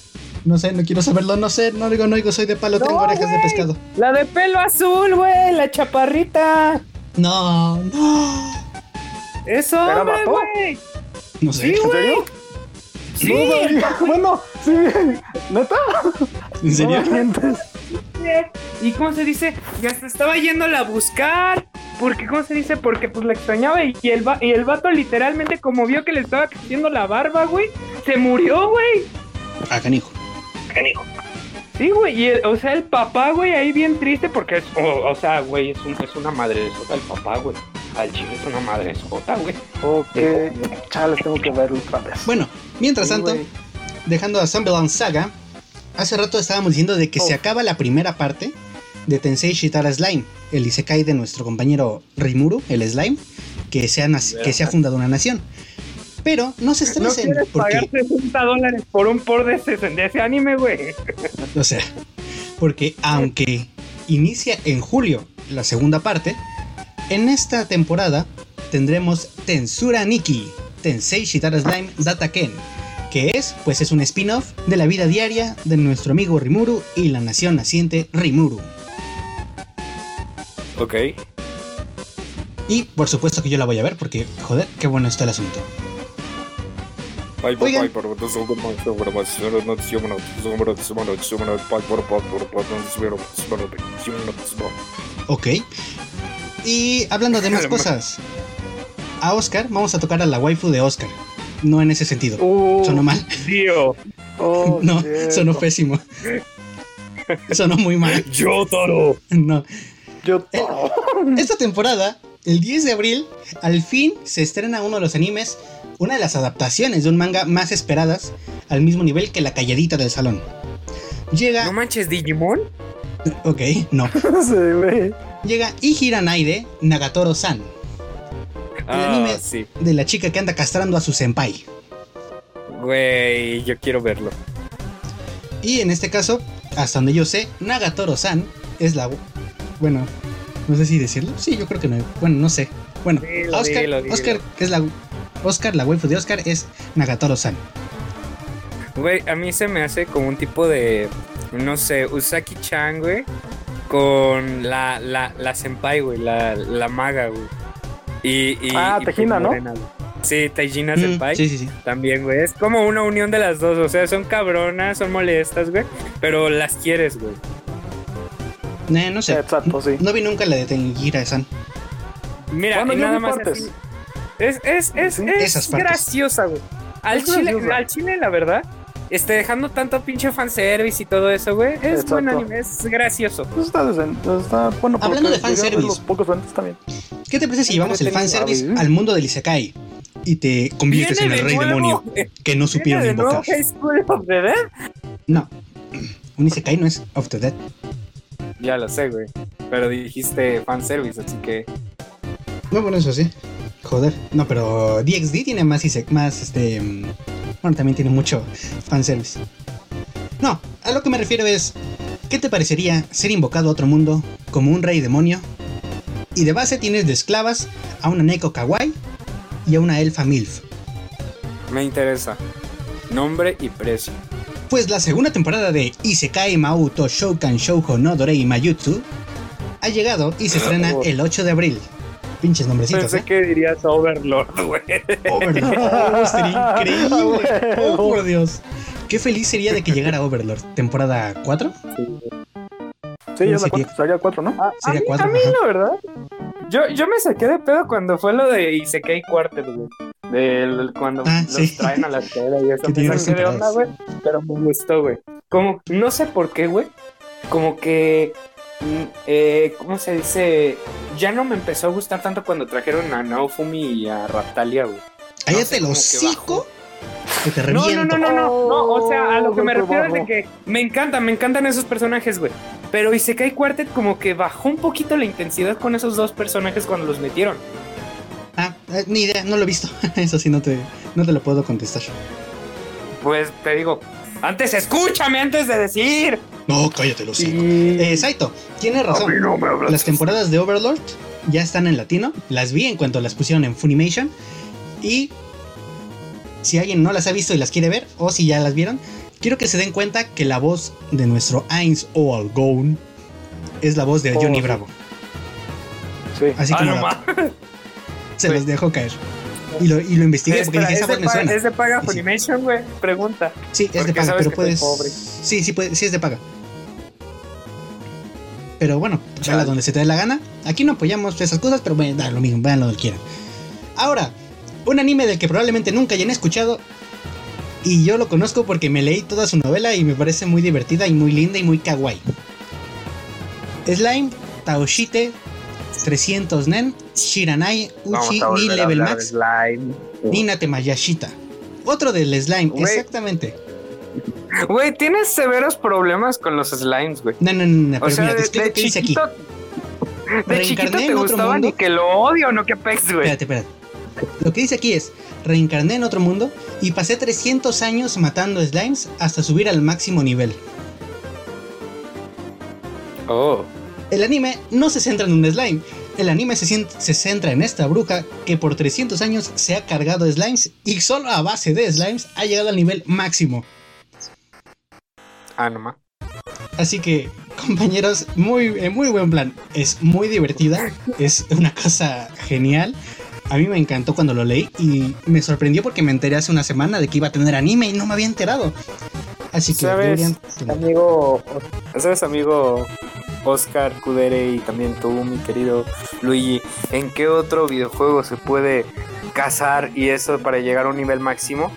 Speaker 1: No sé, no quiero saberlo, no sé, no digo, no digo, soy de palo,
Speaker 2: No,
Speaker 1: tengo orejas de pescado.
Speaker 2: La de pelo azul, güey. La chaparrita.
Speaker 1: No, no,
Speaker 2: Eso, güey.
Speaker 1: No sé.
Speaker 2: Sí,
Speaker 5: ¿En serio?
Speaker 2: Sí.
Speaker 5: No bueno, sí. ¿Neta?
Speaker 1: ¿En serio?
Speaker 5: No.
Speaker 2: ¿Y cómo se dice? Ya se estaba yéndola a buscar. Porque, ¿cómo se dice? Porque pues la extrañaba y el, va- y el vato literalmente como vio que le estaba creciendo la barba, güey, se murió, güey.
Speaker 1: Ah, canijo.
Speaker 2: Sí, güey, y el- o sea, el papá, güey, ahí bien triste porque es, o, o sea, güey, es, un, es una madre de sota el papá, güey. Al chile es una madre de sota, güey.
Speaker 5: Ok. Chales, tengo que verlo otra vez.
Speaker 1: Bueno, mientras
Speaker 5: Sí,
Speaker 1: tanto, dejando a Zombieland Saga, hace rato estábamos diciendo de que se
Speaker 5: Oh.
Speaker 1: acaba la primera parte de Tensei Shitara Slime, el isekai de nuestro compañero Rimuru, el Slime, que se ha, que se ha fundado una nación. Pero no se
Speaker 2: No
Speaker 1: estresen,
Speaker 2: quieres pagar
Speaker 1: porque,
Speaker 2: 60 dólares por un por de ese, de ese anime, güey.
Speaker 1: o sea, porque aunque inicia en julio la segunda parte, en esta temporada tendremos Tensura Nikki, Tensei Shitara Slime Data Ken, que es, pues es un spin-off de la vida diaria de nuestro amigo Rimuru y la nación naciente Rimuru.
Speaker 2: Ok.
Speaker 1: Y por supuesto que yo la voy a ver porque, joder, qué bueno está el asunto. Ok. Y hablando de más cosas, a Oscar, vamos a tocar a la waifu de Oscar. No en ese sentido.
Speaker 5: Uh,
Speaker 1: Sonó mal.
Speaker 2: Tío.
Speaker 5: oh,
Speaker 1: No,
Speaker 5: cierto.
Speaker 1: sonó pésimo. Sonó muy mal.
Speaker 2: Yo, Toro.
Speaker 1: No.
Speaker 5: Yo
Speaker 1: Eh, Esta temporada, el 10 de abril, al fin se estrena uno de los animes, una de las adaptaciones de un manga más esperadas, al mismo nivel que La Calladita del Salón. Llega.
Speaker 2: No manches, Digimon.
Speaker 1: Ok, no.
Speaker 5: se ve.
Speaker 1: Llega Ihiranaide Nagatoro-san,
Speaker 2: Ah,
Speaker 1: anime-
Speaker 2: sí.
Speaker 1: de la chica que anda castrando a su senpai.
Speaker 2: Güey, yo quiero verlo.
Speaker 1: Y en este caso, hasta donde yo sé, Nagatoro-san es la. Bueno, no sé si decirlo. Sí, yo creo que no. Bueno, no sé. Bueno,
Speaker 2: Dilo,
Speaker 1: Oscar,
Speaker 2: dilo, dilo.
Speaker 1: Oscar es la. Oscar, la waifu de Oscar es Nagatoro-san.
Speaker 2: Güey, a mí se me hace como un tipo de, no sé, Usaki-chan, güey, con la, la, la senpai, güey, la, la maga, güey. Y, y,
Speaker 5: Ah,
Speaker 2: y
Speaker 5: Tejina,
Speaker 2: pues
Speaker 5: ¿no?
Speaker 2: Sí, Taijina
Speaker 1: Mm,
Speaker 2: senpai.
Speaker 1: sí, sí, sí.
Speaker 2: También, güey. Es como una unión de las dos. O sea, son cabronas, son molestas, güey. Pero las quieres, güey.
Speaker 1: Eh, no sé.
Speaker 5: Exacto, sí.
Speaker 1: No vi nunca la de Tengira-san.
Speaker 2: Mira, y nada más. así- Es, es, es,
Speaker 5: Sí,
Speaker 2: es
Speaker 1: esas
Speaker 2: graciosa, güey. Al
Speaker 5: Es
Speaker 2: chile,
Speaker 5: graciosa.
Speaker 2: al chile, la verdad. Este, dejando tanto pinche fanservice y todo eso, güey. Es
Speaker 5: Exacto.
Speaker 2: buen anime, es gracioso.
Speaker 5: Pues está decente, está bueno.
Speaker 1: Hablando de fanservice.
Speaker 5: pocos fans también.
Speaker 1: ¿Qué te parece si llevamos el fanservice
Speaker 5: A ver.
Speaker 1: al mundo del Isekai? Y te conviertes en el rey
Speaker 2: nuevo,
Speaker 1: demonio que no supieron
Speaker 2: viene de nuevo
Speaker 1: invocar.
Speaker 2: High School of the Dead.
Speaker 1: No. Un Isekai no es of the Dead.
Speaker 2: ya lo sé, güey. Pero dijiste fanservice, así que.
Speaker 1: No, bueno, eso sí. Joder. No, pero DXD tiene más, ise- más este. mm, Bueno, también tiene mucho fanservice. No, a lo que me refiero es. ¿Qué te parecería ser invocado a otro mundo como un rey demonio? Y de base tienes de esclavas a una Neko Kawaii y a una elfa MILF.
Speaker 2: Me interesa. Nombre y precio.
Speaker 1: Pues la segunda temporada de Isekai Mauto Shoukan Shoujo no Dorei Mayutsu ha llegado y se estrena el 8 de abril. Pinches nombrecitos,
Speaker 2: Pensé
Speaker 1: ¿eh?
Speaker 2: que dirías Overlord, güey.
Speaker 1: Overlord. Oh, sería increíble. Oh, por Dios. Qué feliz sería de que llegara Overlord. ¿Temporada 4?
Speaker 5: Sí, ya la
Speaker 1: Sería-
Speaker 5: cuatro, sería cuatro, ¿no?
Speaker 2: A, a
Speaker 1: Sería
Speaker 2: mí,
Speaker 1: cuatro,
Speaker 2: a mí, la verdad. Yo, yo me saqué de pedo cuando fue lo de Isekai Quartet, güey. Del, cuando
Speaker 1: Ah,
Speaker 2: los
Speaker 1: sí.
Speaker 2: traen a la escuela y eso.
Speaker 1: Que
Speaker 2: Me
Speaker 1: tiene
Speaker 2: saqué de onda, güey. Pero me gustó, güey. Como, no sé por qué, güey. Como que. Mm, eh, ¿Cómo se dice? Ya no me empezó a gustar tanto cuando trajeron a Naofumi y a Raptalia, güey.
Speaker 1: Cállate el
Speaker 2: como que
Speaker 1: te
Speaker 2: No, no, no, no, no, no, o sea, a lo que me refiero es de que me encantan, me encantan esos personajes, güey. Pero Isekai Quartet como que bajó un poquito la intensidad con esos dos personajes cuando los metieron.
Speaker 1: Ah, eh, ni idea, no lo he visto. Eso sí, no te, no te lo puedo contestar.
Speaker 2: Pues te digo, antes escúchame antes de decir.
Speaker 1: No, cállate el hocico.
Speaker 5: Y...
Speaker 1: Eh, Saito, tienes razón. Las temporadas de Overlord ya están en latino. Las vi en cuanto las pusieron en Funimation. Y si alguien no las ha visto y las quiere ver, o si ya las vieron, quiero que se den cuenta que la voz de nuestro Eins Oalgoon es la voz de
Speaker 5: Oh,
Speaker 1: Johnny
Speaker 5: sí.
Speaker 1: Bravo.
Speaker 5: Sí.
Speaker 1: Así
Speaker 2: Ah, no
Speaker 1: dato.
Speaker 2: ma-
Speaker 1: se los dejo caer. Y lo, y lo investigué porque dije, esa
Speaker 2: ¿es, de
Speaker 1: voz me suena.
Speaker 2: ¿Es de paga
Speaker 1: sí.
Speaker 2: Funimation, güey? Pregunta.
Speaker 1: Sí, es de paga, pero
Speaker 2: que
Speaker 1: puedes. Sí, sí, puede- sí es de paga. Pero bueno, donde se te dé la gana. Aquí no apoyamos esas cosas, pero bueno, da lo mismo, vean lo que quieran. Ahora, un anime del que probablemente nunca hayan escuchado. Y yo lo conozco porque me leí toda su novela y me parece muy divertida y muy linda y muy kawaii. Slime, Taoshite, 300 Nen, Shiranai, Uchi, ni Level Max,
Speaker 2: Slime.
Speaker 1: ni Natemayashita. Otro del slime, exactamente.
Speaker 2: Güey, tienes severos problemas con los slimes, güey.
Speaker 1: No, no, no, no,
Speaker 2: O
Speaker 1: pero
Speaker 2: sea,
Speaker 1: mira,
Speaker 2: de, de
Speaker 1: qué dice aquí.
Speaker 2: chiquito. De
Speaker 1: Reencarné
Speaker 2: chiquito te
Speaker 1: en otro
Speaker 2: gustaba
Speaker 1: mundo.
Speaker 2: ni que lo odio, no que pex, güey.
Speaker 1: Espérate, espérate. Lo que dice aquí es, reencarné en otro mundo y pasé 300 años matando slimes hasta subir al máximo nivel.
Speaker 2: Oh.
Speaker 1: El anime no se centra en un slime. El anime se, se centra en esta bruja que por 300 años se ha cargado slimes y solo a base de slimes ha llegado al nivel máximo.
Speaker 2: Ah.
Speaker 1: Así que, compañeros, muy, eh, muy buen plan. Es muy divertida, es una cosa genial. A mí me encantó cuando lo leí y me sorprendió porque me enteré hace una semana de que iba a tener anime y no me había enterado. Así que
Speaker 2: ¿Sabes,
Speaker 1: deberían
Speaker 2: amigo? ¿Sabes, amigo Oscar Kudere y también tú, mi querido Luigi? ¿En qué otro videojuego se puede cazar y eso para llegar a un nivel máximo?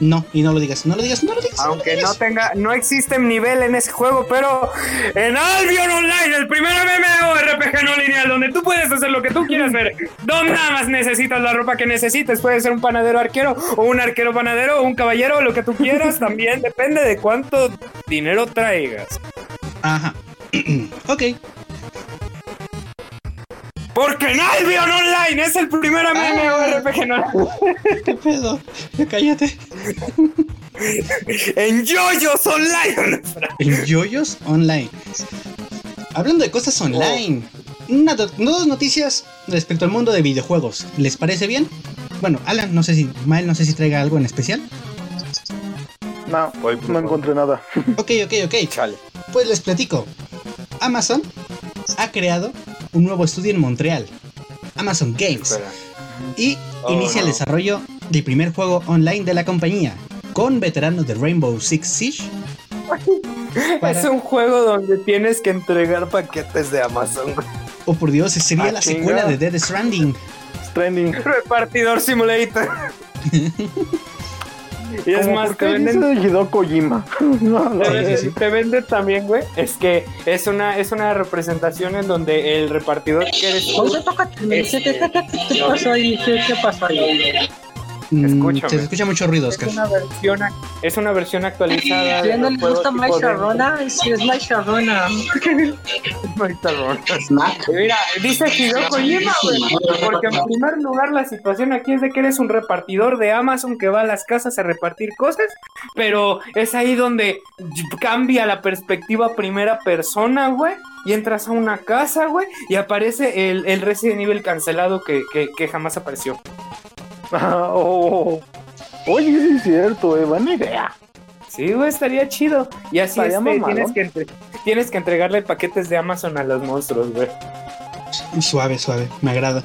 Speaker 1: No, y no lo digas, no lo digas, no lo digas.
Speaker 2: Aunque no
Speaker 1: digas.
Speaker 2: tenga, no existe nivel en ese juego, pero en Albion Online, el primer MMORPG no lineal, donde tú puedes hacer lo que tú quieras ver, donde nada más necesitas la ropa que necesites, puede ser un panadero arquero, o un arquero panadero, o un caballero, lo que tú quieras, también depende de cuánto dinero traigas.
Speaker 1: Ajá. ok.
Speaker 2: Porque en Albion Online es el primer MMORPG no
Speaker 1: ¿Qué pedo? Cállate.
Speaker 2: en JoJo's Online.
Speaker 1: En Yoyos Online. Hablando de cosas online. Una do- dos noticias respecto al mundo de videojuegos. ¿Les parece bien? Bueno, Alan, no sé si, Mael, no sé si traiga algo en especial.
Speaker 5: No, no encontré nada.
Speaker 1: Ok, ok, ok.
Speaker 2: Chale.
Speaker 1: Pues les platico. Amazon ha creado un nuevo estudio en Montreal. Amazon Games.
Speaker 2: Espera.
Speaker 1: Y
Speaker 2: Oh,
Speaker 1: inicia el desarrollo del primer juego online de la compañía. Con veteranos de Rainbow Six Siege. para-
Speaker 2: Es un juego donde tienes que entregar paquetes de Amazon.
Speaker 1: Oh por Dios, sería
Speaker 2: Ah,
Speaker 1: la
Speaker 2: chinga.
Speaker 1: secuela de Dead Stranding.
Speaker 5: Trending.
Speaker 2: Repartidor Simulator. y es más,
Speaker 5: ¿por
Speaker 2: te venden,
Speaker 5: dice Hideo Kojima? No, no.
Speaker 2: te,
Speaker 1: sí, sí.
Speaker 2: te venden también, güey. Es que es una, es una representación en donde el repartidor que eres tú.
Speaker 4: Oye, tócate, ¿Qué, qué, qué, qué, qué pasó ahí? ¿Qué, qué pasó ahí?
Speaker 1: Mm,
Speaker 2: Escúchame.
Speaker 1: Se escucha mucho ruido,
Speaker 2: Es
Speaker 1: Oscar.
Speaker 2: una versión, es una versión actualizada.
Speaker 4: ¿Ya no le gusta My
Speaker 2: de-
Speaker 4: Sharona? Sí, es My Sharona.
Speaker 2: My Sharona. Mira, dice Hideo Kojima, güey, porque en primer lugar la situación aquí es de que eres un repartidor de Amazon que va a las casas a repartir cosas, pero es ahí donde cambia la perspectiva primera persona, güey, y entras a una casa, güey, y aparece el, el Resident Evil cancelado que, que, que jamás apareció.
Speaker 5: Oh. Oye, sí es cierto, eh, buena idea.
Speaker 2: Sí, güey, estaría chido. Y así este,
Speaker 5: mamalón.
Speaker 2: tienes, que entre- tienes que entregarle paquetes de Amazon a los monstruos, güey.
Speaker 1: Suave, suave, me agrada.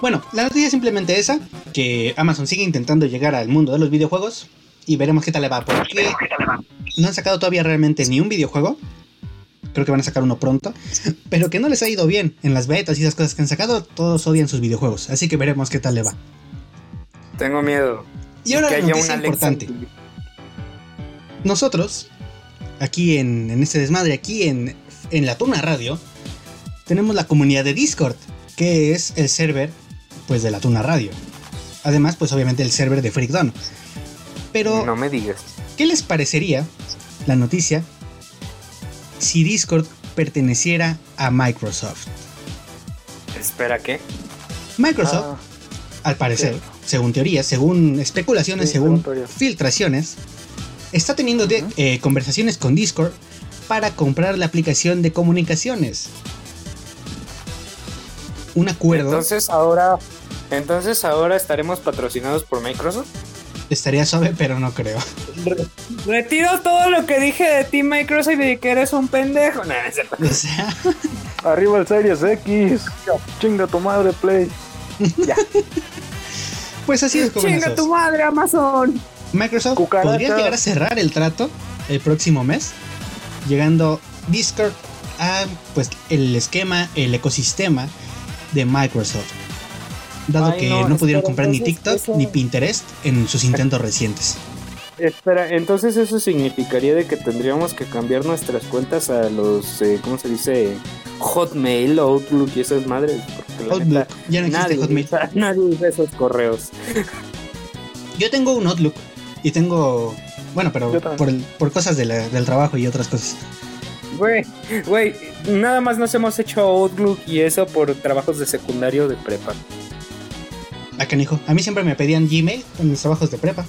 Speaker 1: Bueno, la noticia es simplemente esa, que Amazon sigue intentando llegar al mundo de los videojuegos y veremos qué tal le va, porque no han sacado todavía realmente ni un videojuego. Creo que van a sacar uno pronto, pero que no les ha ido bien en las betas y esas cosas que han sacado, todos odian sus videojuegos, así que veremos qué tal le va.
Speaker 2: Tengo miedo.
Speaker 1: Y ahora la noticia
Speaker 2: Alexa
Speaker 1: importante. Nosotros, aquí en, en este desmadre, aquí en, en la Tuna Radio, tenemos la comunidad de Discord, que es el server pues de la Tuna Radio. Además, pues obviamente el server de Freak Dono. Pero,
Speaker 2: No me digas.
Speaker 1: ¿qué les parecería la noticia si Discord perteneciera a Microsoft?
Speaker 2: Espera, ¿qué?
Speaker 1: Microsoft,
Speaker 5: Ah,
Speaker 1: al parecer, según teorías, según especulaciones,
Speaker 5: Sí,
Speaker 1: según filtraciones, está teniendo de- eh, conversaciones con Discord para comprar la aplicación de comunicaciones. Un acuerdo
Speaker 2: Entonces ahora, entonces ahora estaremos patrocinados por Microsoft.
Speaker 1: Estaría suave, pero no creo.
Speaker 2: Retiro todo lo que dije de ti, Microsoft, y de que eres un pendejo. No, no es cierto.
Speaker 1: O sea,
Speaker 5: arriba el Series X. Chinga tu madre, Play.
Speaker 1: pues así es como
Speaker 2: Chinga tu madre, Amazon.
Speaker 1: Microsoft
Speaker 5: Cucaracha.
Speaker 1: podría llegar a cerrar el trato el próximo mes, llegando Discord a pues el esquema, el ecosistema de Microsoft. Dado
Speaker 2: Ay,
Speaker 1: que
Speaker 2: no,
Speaker 1: no, pudieron
Speaker 2: espera,
Speaker 1: comprar ni TikTok
Speaker 2: eso-
Speaker 1: ni Pinterest en sus intentos recientes.
Speaker 2: Espera, entonces eso significaría de que tendríamos que cambiar nuestras cuentas a los, eh, ¿cómo se dice? Hotmail, Outlook y esas madres. Porque
Speaker 1: Outlook,
Speaker 2: neta,
Speaker 1: ya no existe
Speaker 2: nadie,
Speaker 1: Hotmail.
Speaker 2: nadie usa esos correos.
Speaker 1: Yo tengo un Outlook y tengo. Bueno, pero por, cosas de la- del trabajo y otras cosas.
Speaker 2: Güey, güey, nada más nos hemos hecho Outlook y eso por trabajos de secundario de prepa.
Speaker 1: Acá, hijo. A mí siempre me pedían Gmail en mis trabajos de prepa.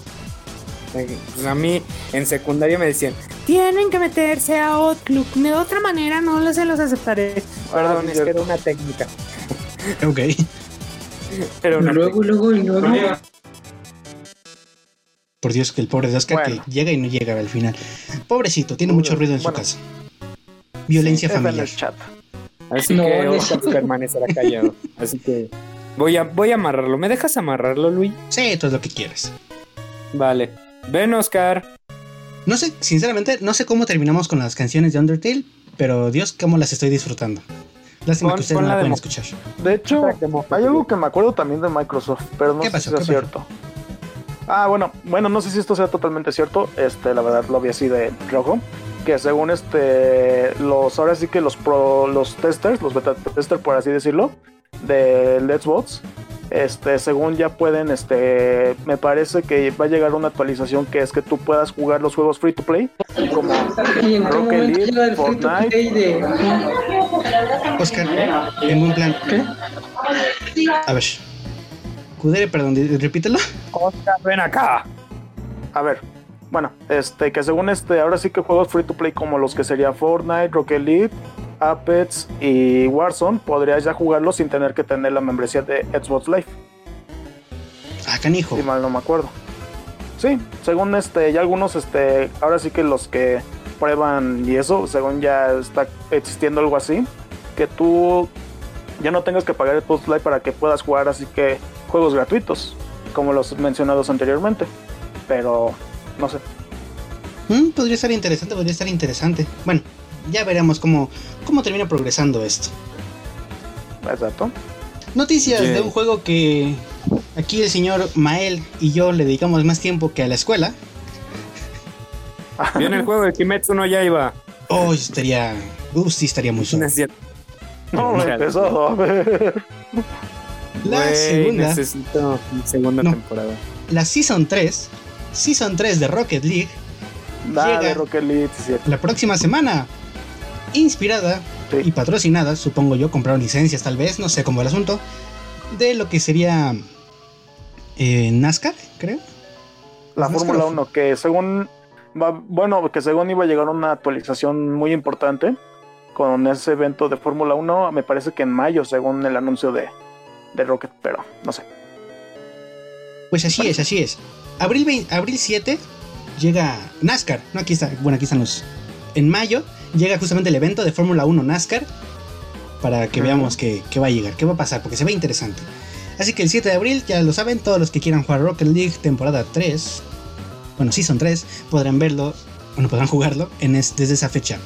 Speaker 2: Eh, Pues a mí en secundaria me decían, tienen que meterse a Outlook, de otra manera no los- se los aceptaré. Perdón, es que era una técnica.
Speaker 1: Ok.
Speaker 2: Una
Speaker 4: Luego, luego, y luego.
Speaker 1: Por Dios, que el pobre de Oscar
Speaker 5: Bueno.
Speaker 1: que llega y no llega al final. Pobrecito, tiene mucho ruido en su casa. Violencia familiar.
Speaker 5: el chat.
Speaker 2: Así
Speaker 4: No,
Speaker 2: que
Speaker 4: no
Speaker 2: Oscar permanecerá callado. Así que voy a, voy a amarrarlo. ¿Me dejas amarrarlo, Luis?
Speaker 1: Sí, todo lo que quieras.
Speaker 2: Vale. Ven, Oscar.
Speaker 1: No sé, sinceramente, no sé cómo terminamos con las canciones de Undertale, pero Dios, cómo las estoy disfrutando. Lástima
Speaker 2: Pon-
Speaker 1: que ustedes no
Speaker 2: la
Speaker 1: la pueden
Speaker 2: de
Speaker 1: escuchar.
Speaker 5: De hecho, hay algo que me acuerdo también de Microsoft, pero no
Speaker 1: ¿Qué
Speaker 5: sé
Speaker 1: pasó?
Speaker 5: si
Speaker 1: ¿Qué
Speaker 5: es cierto. Ah, bueno, bueno, no sé si esto sea totalmente cierto. Este, la verdad lo vi así de rojo. Que según este, los, ahora sí que los pro, los testers, los beta testers por así decirlo, de Let's Bots, este, según ya pueden, este, me parece que va a llegar una actualización que es que tú puedas jugar los juegos free to play, como
Speaker 4: ¿Y en qué
Speaker 5: Rocket
Speaker 4: momento
Speaker 5: League,
Speaker 4: llega el free to
Speaker 5: Fortnite.
Speaker 4: play de.?
Speaker 1: Oscar, en buen plan.
Speaker 4: ¿Qué?
Speaker 1: A ver. Kudere, perdón, repítelo.
Speaker 2: Oscar, ven acá.
Speaker 5: A ver, bueno, este, que según este, ahora sí que juegos free to play como los que sería Fortnite, Rocket League, Apex y Warzone, podrías ya jugarlos sin tener que tener la membresía de Xbox Live,
Speaker 1: Ah, canijo.
Speaker 5: si mal no me acuerdo. Sí, según este, ya algunos, este, ahora sí que los que prueban y eso, según ya está existiendo algo así, que tú ya no tengas que pagar Xbox Live para que puedas jugar así que juegos gratuitos, como los mencionados anteriormente. Pero, no sé.
Speaker 1: Mm, podría estar interesante, podría estar interesante. Bueno, ya veremos cómo, cómo termina progresando esto.
Speaker 5: Exacto.
Speaker 1: Noticias de un juego que aquí el señor Mael y yo le dedicamos más tiempo que a la escuela.
Speaker 2: Viene el juego de Kimetsu no Yaiba.
Speaker 1: Oh, estaría. Uh, sí, estaría muy
Speaker 2: No cierto.
Speaker 5: No, me
Speaker 2: Mira,
Speaker 5: empezó.
Speaker 1: La
Speaker 2: Güey,
Speaker 1: segunda,
Speaker 2: Necesito segunda
Speaker 1: No.
Speaker 2: temporada.
Speaker 1: la Season 3, Season 3 de Rocket League,
Speaker 5: Nada
Speaker 1: Llega.
Speaker 5: de Rocket League,
Speaker 1: la próxima semana. Inspirada
Speaker 5: Sí.
Speaker 1: y patrocinada, supongo yo, compraron licencias tal vez, no sé cómo el asunto, de lo que sería eh, NASCAR, creo.
Speaker 5: La
Speaker 1: ¿No es
Speaker 5: Fórmula
Speaker 1: que lo-
Speaker 5: 1, que según va, bueno, que según iba a llegar una actualización muy importante con ese evento de Fórmula 1, me parece que en mayo, según el anuncio de, de Rocket, pero no sé.
Speaker 1: Pues así es, así es. Abril, 20 abril 7 llega NASCAR, no aquí está, bueno, aquí están los... En mayo llega justamente el evento de Fórmula 1 NASCAR para que veamos qué, qué va a llegar, qué va a pasar, porque se ve interesante. Así que el 7 de abril, ya lo saben, todos los que quieran jugar Rocket League temporada 3, bueno, Season 3, podrán verlo, bueno, podrán jugarlo en es- desde esa fecha.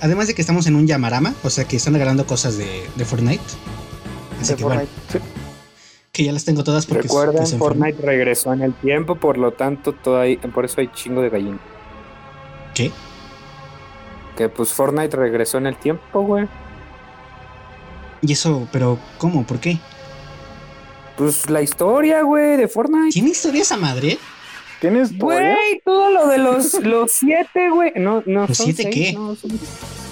Speaker 1: Además de que estamos en un Yamarama, o sea que están regalando cosas de, de Fortnite. Así
Speaker 5: De
Speaker 1: que bueno,
Speaker 5: Fortnite, sí.
Speaker 1: que ya las tengo todas porque
Speaker 2: Recuerden,
Speaker 1: pues, Fortnite-
Speaker 2: Fortnite regresó en el tiempo, por lo tanto, todo ahí, por eso hay chingo de gallina.
Speaker 1: ¿Qué?
Speaker 2: Que pues Fortnite regresó en el tiempo, güey.
Speaker 1: Y eso, pero ¿cómo? ¿Por qué?
Speaker 2: Pues la historia, güey, de Fortnite.
Speaker 1: ¿Tiene historia esa madre?
Speaker 5: ¿Tienes historia?
Speaker 2: Güey, todo lo de los, los siete, güey. No, no,
Speaker 1: ¿Los
Speaker 2: son
Speaker 1: siete
Speaker 2: seis,
Speaker 1: qué?
Speaker 2: no, son-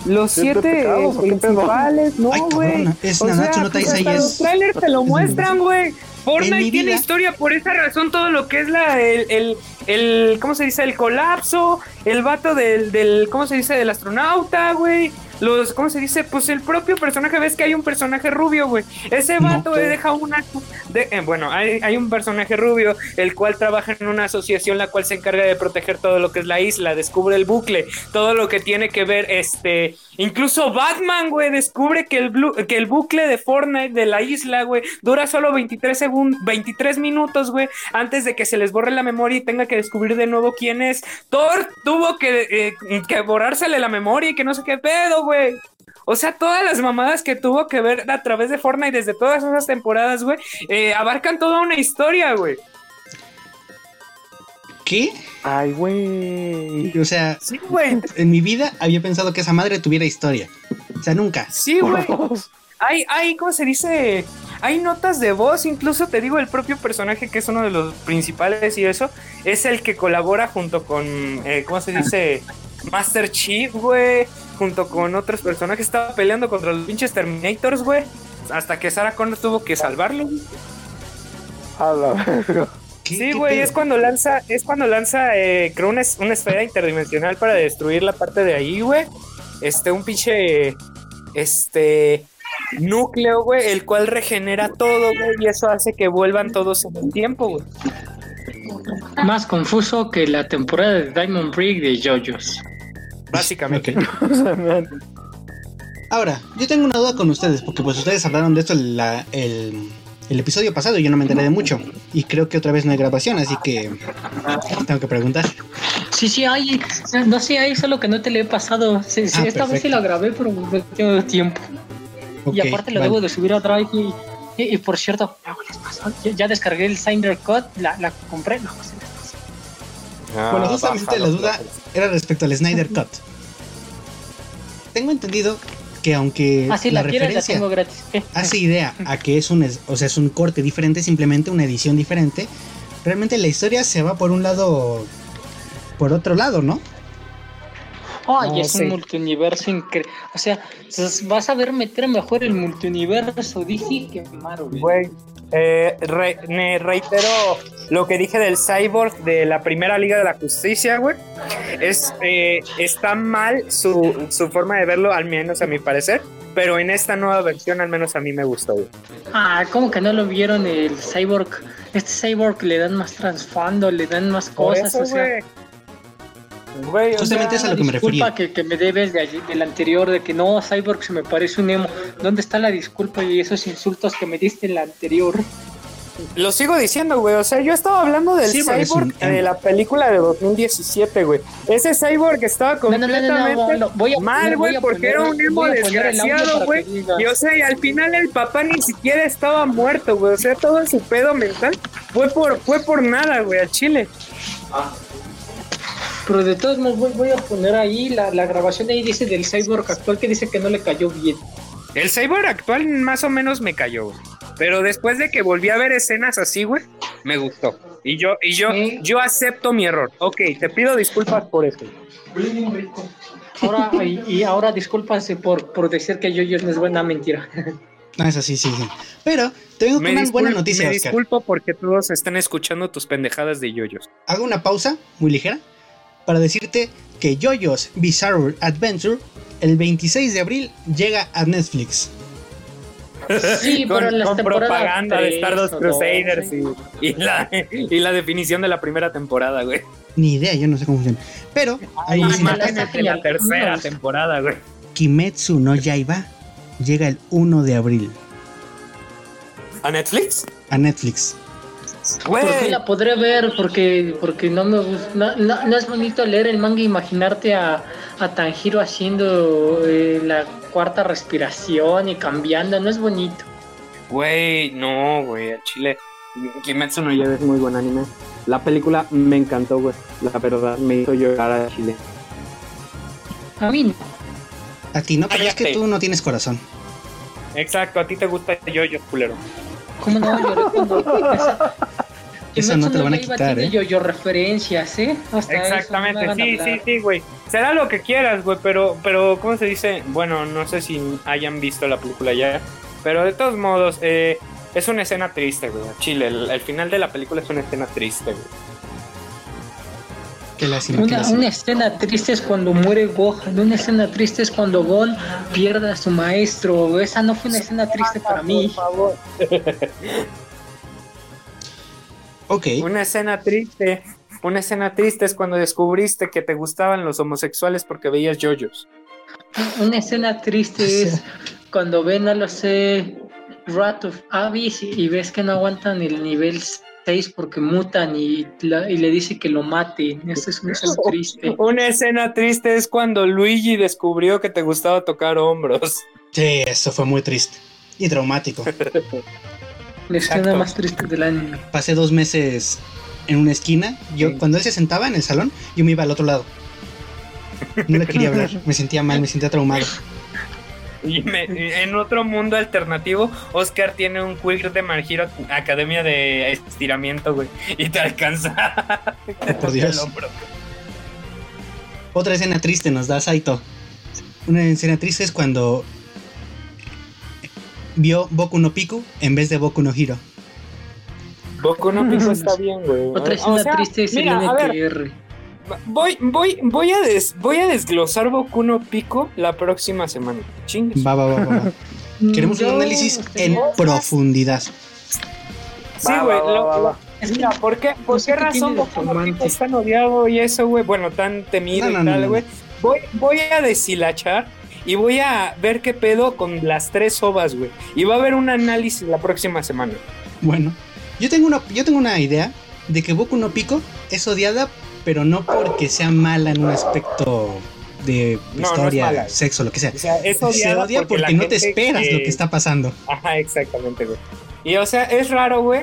Speaker 2: Los
Speaker 5: ¿Siete
Speaker 2: siete
Speaker 5: pecados
Speaker 2: principales, no,
Speaker 1: Ay,
Speaker 2: güey.
Speaker 1: es
Speaker 2: O
Speaker 1: Nanatsu
Speaker 2: sea,
Speaker 1: no
Speaker 2: pues
Speaker 1: Taizai
Speaker 2: hasta
Speaker 1: es-
Speaker 2: los trailers te lo muestran, güey. Fortnite tiene
Speaker 1: vida-
Speaker 2: historia, por esa razón todo lo que es la, el, el, el, ¿cómo se dice? El colapso, el vato del, del ¿cómo se dice? Del astronauta, güey. Los, ¿cómo se dice? Pues el propio personaje, ves que hay un personaje rubio, güey. Ese
Speaker 1: No.
Speaker 2: vato deja una... de- eh, bueno, hay, hay un personaje rubio, el cual trabaja en una asociación la cual se encarga de proteger todo lo que es la isla, descubre el bucle, todo lo que tiene que ver, este... Incluso Batman, güey, descubre que el, blu- que el bucle de Fortnite de la isla, güey, dura solo 23 segundos, 23 minutos, güey, antes de que se les borre la memoria y tenga que descubrir de nuevo quién es. Thor tuvo que, eh, que borrársele la memoria y que no sé qué pedo, güey. O sea, todas las mamadas que tuvo que ver a través de Fortnite desde todas esas temporadas, güey, eh, abarcan toda una historia, güey.
Speaker 1: ¿Qué?
Speaker 5: Ay, güey.
Speaker 1: O sea,
Speaker 2: Sí, güey.
Speaker 1: en mi vida había pensado que esa madre tuviera historia. O sea, nunca.
Speaker 2: Sí, güey. Hay, hay, ¿cómo se dice? Hay notas de voz, incluso te digo, el propio personaje que es uno de los principales y eso, es el que colabora junto con, eh, ¿cómo se dice? Master Chief, güey, junto con otros personajes, estaba peleando contra los pinches Terminators, güey, hasta que Sarah Connor tuvo que salvarlo. güey.
Speaker 5: A la verga.
Speaker 1: ¿Qué-
Speaker 2: Sí, güey, es cuando lanza, es cuando lanza, eh, creo, una, una esfera interdimensional para destruir la parte de ahí, güey. Este, un pinche, este, núcleo, güey, el cual regenera todo, güey, y eso hace que vuelvan todos en el tiempo, güey.
Speaker 4: Más confuso que la temporada de Diamond Break de JoJo's.
Speaker 2: Básicamente.
Speaker 1: Ahora, yo tengo una duda con ustedes, porque pues ustedes hablaron de esto la- el, el episodio pasado y yo no me enteré de mucho. Y creo que otra vez no hay grabación, así que tengo que preguntar.
Speaker 4: Sí, sí, hay. No sé, hay solo que no te le he pasado. Sí, sí,
Speaker 1: Ah,
Speaker 4: esta vez sí la grabé, pero no tengo tiempo. Y aparte lo
Speaker 1: vale.
Speaker 4: debo de subir a Drive. Y, y- y por cierto, luego les pasó, ya, ya descargué el Signer Code, la, la compré. No, se les pasó.
Speaker 2: Ah,
Speaker 1: Bueno, justamente la duda era respecto al Snyder Cut. Tengo entendido que aunque
Speaker 4: Ah, sí,
Speaker 1: la
Speaker 4: la, quieres, la tengo gratis.
Speaker 1: Hace idea a que es un, o sea, es un corte diferente, simplemente una edición diferente, realmente la historia se va por un lado, por otro lado, ¿no?
Speaker 4: Ay,
Speaker 2: No,
Speaker 4: es
Speaker 2: sí.
Speaker 4: un multiuniverso increíble. O sea, vas a ver meter mejor el multiuniverso. Dije que Marvel.
Speaker 2: Güey, eh, re- me reitero lo que dije del Cyborg de la primera Liga de la Justicia, güey. Es, eh, está mal su, su forma de verlo, al menos a mi parecer. Pero en esta nueva versión, al menos a mí me gustó, güey.
Speaker 4: Ah, ¿cómo que no lo vieron el Cyborg? Este Cyborg le dan más trasfondo, le dan más
Speaker 2: Por
Speaker 4: cosas.
Speaker 2: eso,
Speaker 4: o sea,
Speaker 2: güey. Güey, o
Speaker 1: Justamente
Speaker 2: sea,
Speaker 1: es a lo que me
Speaker 4: disculpa
Speaker 1: refería.
Speaker 4: que, que me debes de allí- del anterior, de que no, Cyborg se me parece un emo. ¿Dónde está la disculpa y esos insultos que me diste en la anterior?
Speaker 2: Lo sigo diciendo, güey. O sea, yo estaba hablando del
Speaker 1: Cyborg es
Speaker 2: Cyborg
Speaker 1: un
Speaker 2: de la película de 2017, güey. Ese Cyborg estaba
Speaker 4: No, no, no, no,
Speaker 2: completamente
Speaker 4: no, no, voy a
Speaker 2: mal, güey, porque era un emo desgraciado, güey. Y o sea, y al final el papá ni siquiera estaba muerto, güey. O sea, todo su pedo mental fue por, fue por nada, güey, al chile.
Speaker 4: Pero de todos modos voy, voy a poner ahí la, la grabación ahí dice del Cyborg actual que dice que no le cayó bien.
Speaker 2: El Cyborg actual más o menos me cayó. Pero después de que volví a ver escenas así, güey, me gustó. Y yo, y yo,
Speaker 4: Sí.
Speaker 2: yo acepto mi error. Ok, te pido disculpas por eso.
Speaker 4: Ahora, y, y ahora discúlpanse por, por decir que Yoyos no es buena mentira.
Speaker 1: No, es así, sí, sí. Pero tengo
Speaker 2: Me,
Speaker 1: una buena noticia,
Speaker 2: me
Speaker 1: Oscar.
Speaker 2: disculpo porque todos están escuchando tus pendejadas de yoyos.
Speaker 1: Hago una pausa muy ligera para decirte que JoJo's Bizarre Adventure el 26 de abril llega a Netflix.
Speaker 4: Sí,
Speaker 2: con,
Speaker 4: pero en las
Speaker 2: con propaganda de Stardust
Speaker 4: o
Speaker 2: Crusaders y, y la, y la definición de la primera temporada, güey.
Speaker 1: Ni idea, yo no sé cómo funciona. Pero hay
Speaker 2: imágenes de la tercera
Speaker 4: No.
Speaker 2: temporada, güey.
Speaker 1: Kimetsu no Yaiba llega el 1 de abril
Speaker 2: ¿A Netflix?
Speaker 1: a Netflix.
Speaker 2: Güey.
Speaker 4: ¿Por qué la podré ver? Porque, porque no me gusta. No, no- no es bonito leer el manga e imaginarte a, a Tanjiro haciendo eh, la cuarta respiración y cambiando. No es bonito.
Speaker 2: Güey, no, güey, a Chile. Kimetsu no Yaiba es muy buen anime. La película me encantó, güey. La verdad, me hizo llorar a Chile.
Speaker 4: A mí no.
Speaker 1: A ti no, pero es que tú no tienes corazón.
Speaker 2: Exacto, a ti te gusta yoyos, culero.
Speaker 4: ¿Cómo no lloré cuando.? esa-
Speaker 1: Eso no te lo van a quitar, ¿eh?
Speaker 4: Yo-yo referencias, ¿eh? Hasta eso, no
Speaker 2: Exactamente, sí, sí, sí, güey. Será lo que quieras, güey, pero, pero, ¿cómo se dice? Bueno, no sé si hayan visto la película ya, pero de todos modos, eh, es una escena triste, güey. Chile, el, el final de la película es una escena triste, güey.
Speaker 4: Una, escena triste es cuando muere Gohan, una escena triste es cuando Gon pierde a su maestro. Esa no fue una escena triste para mí.
Speaker 1: Ok,
Speaker 2: Una escena triste, una escena triste es cuando descubriste que te gustaban los homosexuales porque veías yoyos.
Speaker 4: Una escena triste es cuando ven a los eh, Rat of Abyss y ves que no aguantan el nivel 6 porque mutan y, la- y le dice que lo mate. Esa es una escena triste.
Speaker 2: Una escena triste es cuando Luigi descubrió que te gustaba tocar hombros.
Speaker 1: sí, eso fue muy triste y traumático.
Speaker 4: La escena
Speaker 2: Exacto.
Speaker 4: más triste del anime.
Speaker 1: Pasé dos meses en una esquina. Yo,
Speaker 2: Sí.
Speaker 1: cuando él se sentaba en el salón, yo me iba al otro lado. No le quería hablar, me sentía mal, me sentía traumado.
Speaker 2: Y me- en otro mundo alternativo, Oscar tiene un quick de Hero Academia de estiramiento, güey. Y te alcanza.
Speaker 1: por Dios. Otra escena triste nos da Saito. Una escena triste es cuando vio Boku no Piku en vez de Boku no Hiro.
Speaker 2: Boku no Pico está bien, güey.
Speaker 4: Otra
Speaker 2: O
Speaker 4: escena
Speaker 2: sea,
Speaker 4: triste es
Speaker 2: mira, a
Speaker 4: el NTR.
Speaker 2: Voy, voy, voy, a des- voy a desglosar Boku no Pico la próxima semana. Chingues.
Speaker 1: Va, va, va, va, va. Queremos un análisis en profundidad.
Speaker 2: Sí, güey. Mira, ¿por qué, por
Speaker 4: No sé
Speaker 2: qué
Speaker 4: qué
Speaker 2: razón
Speaker 4: tiene de
Speaker 2: Boku no Pico es tan odiado y eso, güey? Bueno, tan temido
Speaker 1: No, no,
Speaker 2: y tal,
Speaker 1: no.
Speaker 2: güey. Voy, voy a deshilachar y voy a ver qué pedo con las tres ovas, güey. Y va a haber un análisis la próxima semana.
Speaker 1: Bueno, yo tengo una, yo tengo una idea de que Boku no Pico es odiada, pero no porque sea mala en un aspecto de
Speaker 2: No, no es
Speaker 1: historia, sexo, lo que sea.
Speaker 2: O sea, es
Speaker 1: Se odia porque, no te esperas lo que está pasando.
Speaker 2: Ajá, exactamente, güey. Y o sea, es raro, güey.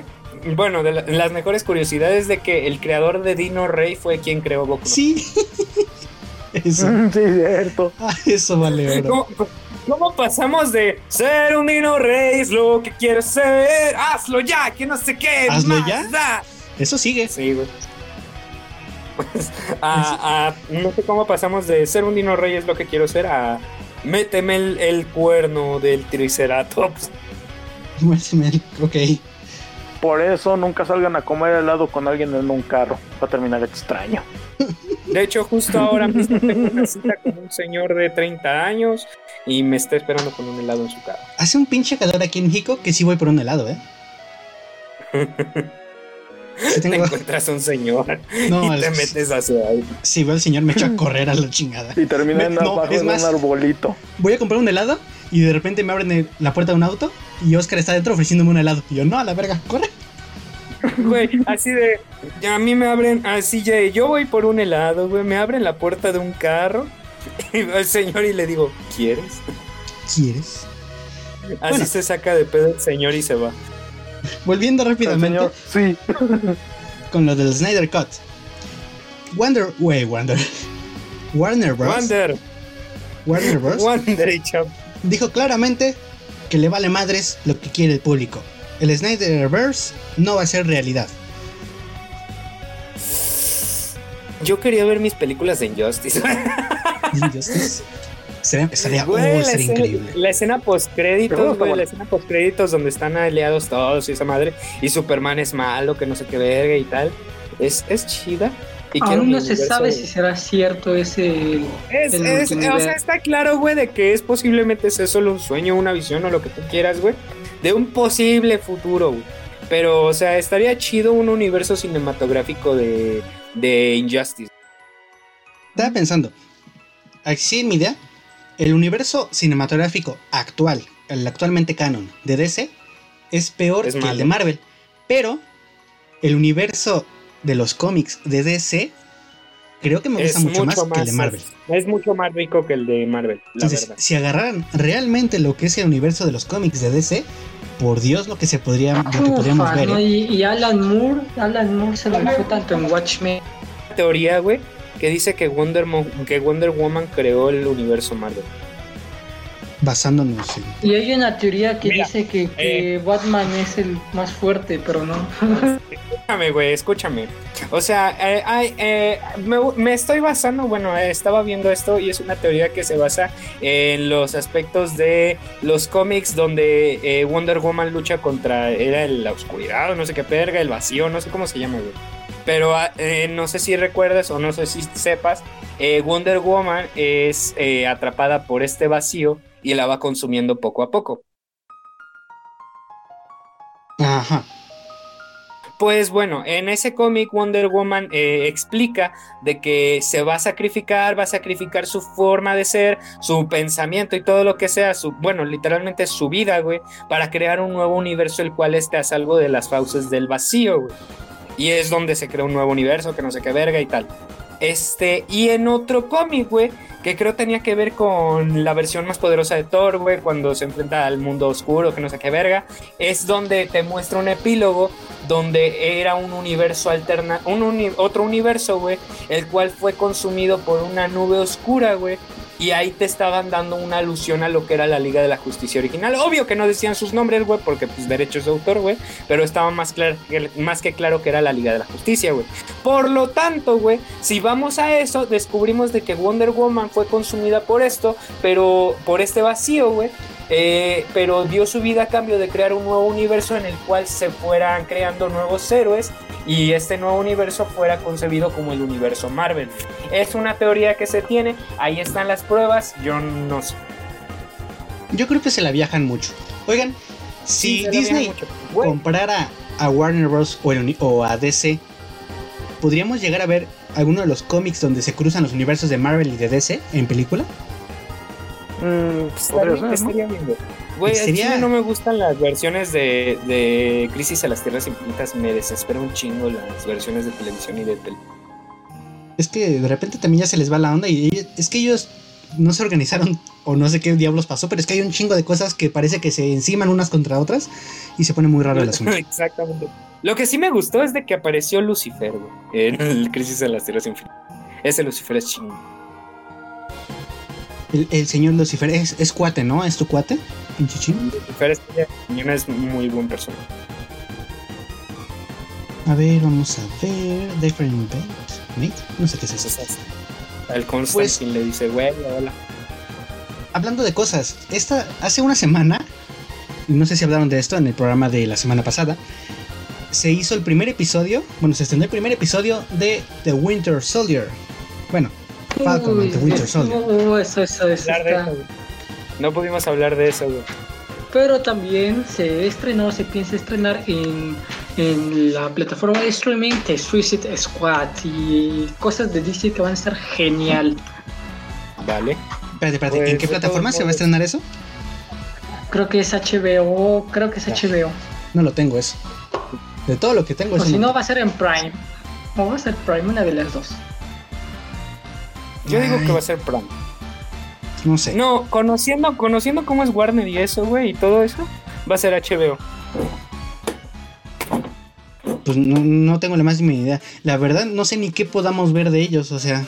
Speaker 2: Bueno, de la- las mejores curiosidades de que el creador de Dino Rey fue quien creó Boku. no
Speaker 1: Sí. Eso,
Speaker 5: Sí, cierto.
Speaker 1: ah, eso vale.
Speaker 2: ¿Cómo, cómo pasamos de ser un Dino Rey es lo que quiero ser? Hazlo ya, que no sé qué.
Speaker 1: ¿Hazlo
Speaker 2: más
Speaker 1: ya?
Speaker 2: da".
Speaker 1: Eso sigue.
Speaker 2: Sí, güey. Pues, a, a- no sé cómo pasamos de ser un Dino Rey es lo que quiero ser a méteme el, el cuerno del Triceratops.
Speaker 1: Ok.
Speaker 5: Por eso nunca salgan a comer helado con alguien en un carro. Va a terminar extraño.
Speaker 2: De hecho, justo ahora mismo tengo una cita con un señor de 30 años y me está esperando con un helado en su cara.
Speaker 1: Hace un pinche calor aquí en México que sí voy por un helado, ¿eh? Sí
Speaker 2: Te
Speaker 1: tengo-
Speaker 2: encuentras un señor
Speaker 1: No,
Speaker 2: y te
Speaker 1: es-
Speaker 2: metes hacia ahí.
Speaker 1: Si veo al señor me echo a correr a la chingada.
Speaker 5: Y termina
Speaker 1: Me-
Speaker 5: en
Speaker 1: no,
Speaker 5: abajo
Speaker 1: es
Speaker 5: de
Speaker 1: más-
Speaker 5: un arbolito.
Speaker 1: Voy a comprar un helado y de repente me abren la puerta de un auto y Oscar está dentro ofreciéndome un helado. Y yo, no, a la verga, corre.
Speaker 2: Güey, así de. A mí me abren. Así de. Yo voy por un helado, güey. Me abren la puerta de un carro. Y veo al señor y le digo, ¿quieres?
Speaker 1: ¿Quieres?
Speaker 2: Así
Speaker 1: Bueno.
Speaker 2: se saca de pedo el señor y se va.
Speaker 1: Volviendo rápidamente
Speaker 5: señor, sí.
Speaker 1: con lo del Snyder Cut. Wonder, wey, Wonder. Warner Bros.
Speaker 2: Wander,
Speaker 1: Warner Bros.
Speaker 2: Chap.
Speaker 1: dijo claramente que le vale madres lo que quiere el público. el Snyderverse no va a ser realidad.
Speaker 2: Yo quería ver mis películas de Injustice.
Speaker 1: Injustice. Sería, estaría,
Speaker 2: Güey,
Speaker 1: oh,
Speaker 2: la,
Speaker 1: sería
Speaker 2: escena,
Speaker 1: increíble.
Speaker 2: la escena post créditos, güey, la escena post créditos donde están aliados todos y esa madre y Superman es malo, que no sé qué verga y tal. Es, es chida. Y
Speaker 4: Aún no se sabe
Speaker 2: de-
Speaker 4: si será cierto ese.
Speaker 2: Es,
Speaker 4: el
Speaker 2: es- o sea, está claro, güey, de que es posiblemente sea solo un sueño, una visión o lo que tú quieras, güey, de un posible futuro, güey. Pero, o sea, estaría chido un universo cinematográfico de, de Injustice.
Speaker 1: Estaba pensando, así mi idea, el universo cinematográfico actual, el actualmente canon de DC, es peor
Speaker 2: Es
Speaker 1: que el de Marvel. Pero el universo de los cómics de DC, creo que me gusta
Speaker 2: Es
Speaker 1: mucho, más, que el de Marvel.
Speaker 2: Es mucho más rico que el de Marvel, la
Speaker 1: Entonces,
Speaker 2: verdad.
Speaker 1: si agarraran realmente lo que es el universo de los cómics de DC, por Dios lo que se podría, lo que podríamos
Speaker 4: Ufa,
Speaker 1: ver.
Speaker 4: ¿no?
Speaker 1: ¿eh?
Speaker 4: y, y Alan Moore, Alan Moore se lo fue tanto en Watchmen.
Speaker 2: teoría, güey, que dice que Wonder, Mo- que Wonder Woman creó el universo Marvel.
Speaker 1: Basándonos en...
Speaker 4: Y hay una teoría que
Speaker 2: Mira,
Speaker 4: dice que, que Batman es el más fuerte, pero no.
Speaker 2: Escúchame, güey, escúchame. O sea, eh, eh, me, me estoy basando, bueno, eh, estaba viendo esto y es una teoría que se basa en los aspectos de los cómics donde eh, Wonder Woman lucha contra era el- la oscuridad o no sé qué perga, el vacío, no sé cómo se llama, güey. Pero ah, eh, no sé si recuerdas o no sé si sepas, eh, Wonder Woman es eh, atrapada por este vacío y la va consumiendo poco a poco.
Speaker 1: Ajá.
Speaker 2: Pues bueno, en ese cómic Wonder Woman eh, explica de que se va a sacrificar, va a sacrificar su forma de ser, su pensamiento y todo lo que sea, su, bueno, literalmente su vida, güey, para crear un nuevo universo el cual esté a salvo de las fauces del vacío, güey. Y es donde se crea un nuevo universo, que no sé qué verga y tal. Este, y en otro cómic, güey, que creo tenía que ver con la versión más poderosa de Thor, güey, cuando se enfrenta al mundo oscuro, que no sé qué verga, es donde te muestra un epílogo donde era un universo alterna, otro universo, güey, el cual fue consumido por una nube oscura, güey. Y ahí te estaban dando una alusión a lo que era la Liga de la Justicia original. Obvio que no decían sus nombres, güey, porque pues derechos de autor, güey. Pero estaba más, más que claro que era la Liga de la Justicia, güey. Por lo tanto, güey, si vamos a eso, descubrimos de que Wonder Woman fue consumida por esto, pero por este vacío, güey. eh, pero dio su vida a cambio de crear un nuevo universo en el cual se fueran creando nuevos héroes y este nuevo universo fuera concebido como el universo Marvel. Es una teoría que se tiene, ahí están las pruebas, yo no sé.
Speaker 1: Yo creo que se la viajan mucho. Oigan, si
Speaker 2: Sí,
Speaker 1: Disney comprara a Warner Bros. O, el uni- o a DC, ¿podríamos llegar a ver alguno de los cómics donde se cruzan los universos de Marvel y de DC en película?
Speaker 5: Mm,
Speaker 2: estaría,
Speaker 5: podría ser, ¿no?
Speaker 2: estaría bien, güey.
Speaker 1: Sería-
Speaker 2: no me gustan las versiones de, de Crisis a las Tierras Infinitas, me desespera un chingo las versiones de televisión y de tele.
Speaker 1: Es que de repente también ya se les va la onda y ellos- es que ellos no se organizaron o no sé qué diablos pasó, pero es que hay un chingo de cosas que parece que se enciman unas contra otras y se pone muy raro el asunto.
Speaker 2: Exactamente. Lo que sí me gustó es de que apareció Lucifer, güey, en el Crisis a las Tierras Infinitas. Ese Lucifer es chingo.
Speaker 1: El, el señor Lucifer es, es cuate, ¿no? ¿Es tu cuate? Pinche.
Speaker 2: Lucifer es, es muy buen personaje.
Speaker 1: A ver, vamos a ver. Different. Mate. No sé qué es eso.
Speaker 2: Entonces, el Constantine le dice, güey, hola.
Speaker 1: Hablando de cosas, esta hace una semana, no sé si hablaron de esto en el programa de la semana pasada, se hizo el primer episodio, bueno, se estrenó el primer episodio de The Winter Soldier. Bueno, Falcon and the Winter Soldier.
Speaker 4: uh, eso, eso, eso
Speaker 2: Hablar de
Speaker 4: está.
Speaker 2: eso, güey. No pudimos hablar de eso, güey.
Speaker 4: Pero también se estrenó, se piensa estrenar en, en la plataforma de streaming de Suicide Squad y cosas de DC que van a estar genial.
Speaker 2: Vale.
Speaker 1: Espérate, espérate,
Speaker 2: Pues,
Speaker 1: ¿en qué
Speaker 2: de
Speaker 1: plataforma se va a estrenar eso?
Speaker 4: Creo que es HBO, creo que es
Speaker 1: Ya.
Speaker 4: HBO.
Speaker 1: No lo tengo eso. De todo lo que tengo
Speaker 4: O si no,
Speaker 1: no
Speaker 4: va a ser en Prime. O va a ser Prime, una de las dos.
Speaker 2: Yo digo que va a ser Prime.
Speaker 1: No sé.
Speaker 2: No, conociendo, conociendo cómo es Warner y eso, güey, y todo eso, va a ser HBO.
Speaker 1: Pues no, no tengo la más mínima idea. La verdad, no sé ni qué podamos ver de ellos, o sea.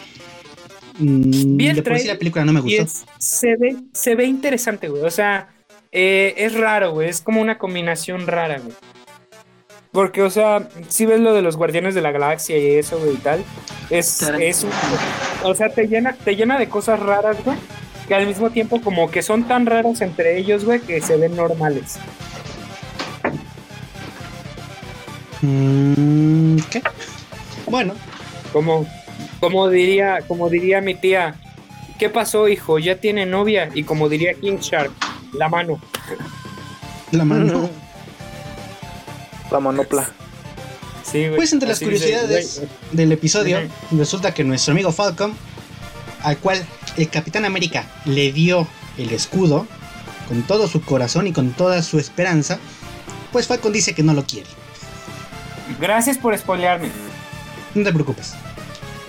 Speaker 1: mm,
Speaker 2: Vi el
Speaker 1: de por sí la película no me gustó.
Speaker 2: es- se, ve, se ve interesante, güey. O sea, eh, es raro, güey. Es como una combinación rara, güey. Porque, o sea, si ves lo de los Guardianes de la Galaxia y eso, güey, y tal. Es, es un- O sea, te llena, te llena de cosas raras, güey. Que al mismo tiempo, como que son tan raros entre ellos, güey, que se ven normales.
Speaker 1: Mm, ¿Qué? Bueno,
Speaker 2: Como, como diría, como diría mi tía, ¿qué pasó, hijo? Ya tiene novia. Y como diría King Shark, la mano.
Speaker 1: la mano.
Speaker 5: La manopla.
Speaker 2: Sí, güey.
Speaker 1: Pues entre las
Speaker 2: dice,
Speaker 1: curiosidades del episodio, resulta que nuestro amigo Falcon, al cual el Capitán América le dio el escudo con todo su corazón y con toda su esperanza, pues Falcon dice que no lo quiere.
Speaker 2: Gracias por spoilearme.
Speaker 1: No te preocupes,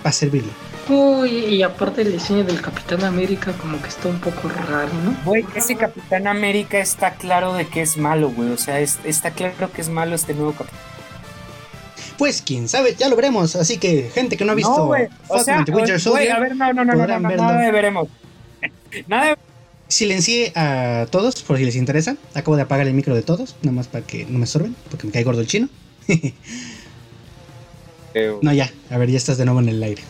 Speaker 1: va a servirle.
Speaker 4: Uy, y aparte el diseño del Capitán América como que está un poco raro, ¿no?
Speaker 2: Güey, ese Capitán América está claro de que es malo, güey. O sea, es- está claro que es malo este nuevo Capitán.
Speaker 1: Pues quién sabe, ya lo veremos. Así que, gente que no ha visto
Speaker 2: No, güey. O sea,
Speaker 1: the Winter
Speaker 2: a ver, no, no, no, no, no, nada de veremos. Nada de
Speaker 1: silencié a todos por si les interesa. Acabo de apagar el micro de todos, nada más para que no me sorben, porque me cae gordo el chino. no, ya, a ver, ya estás de nuevo en el aire.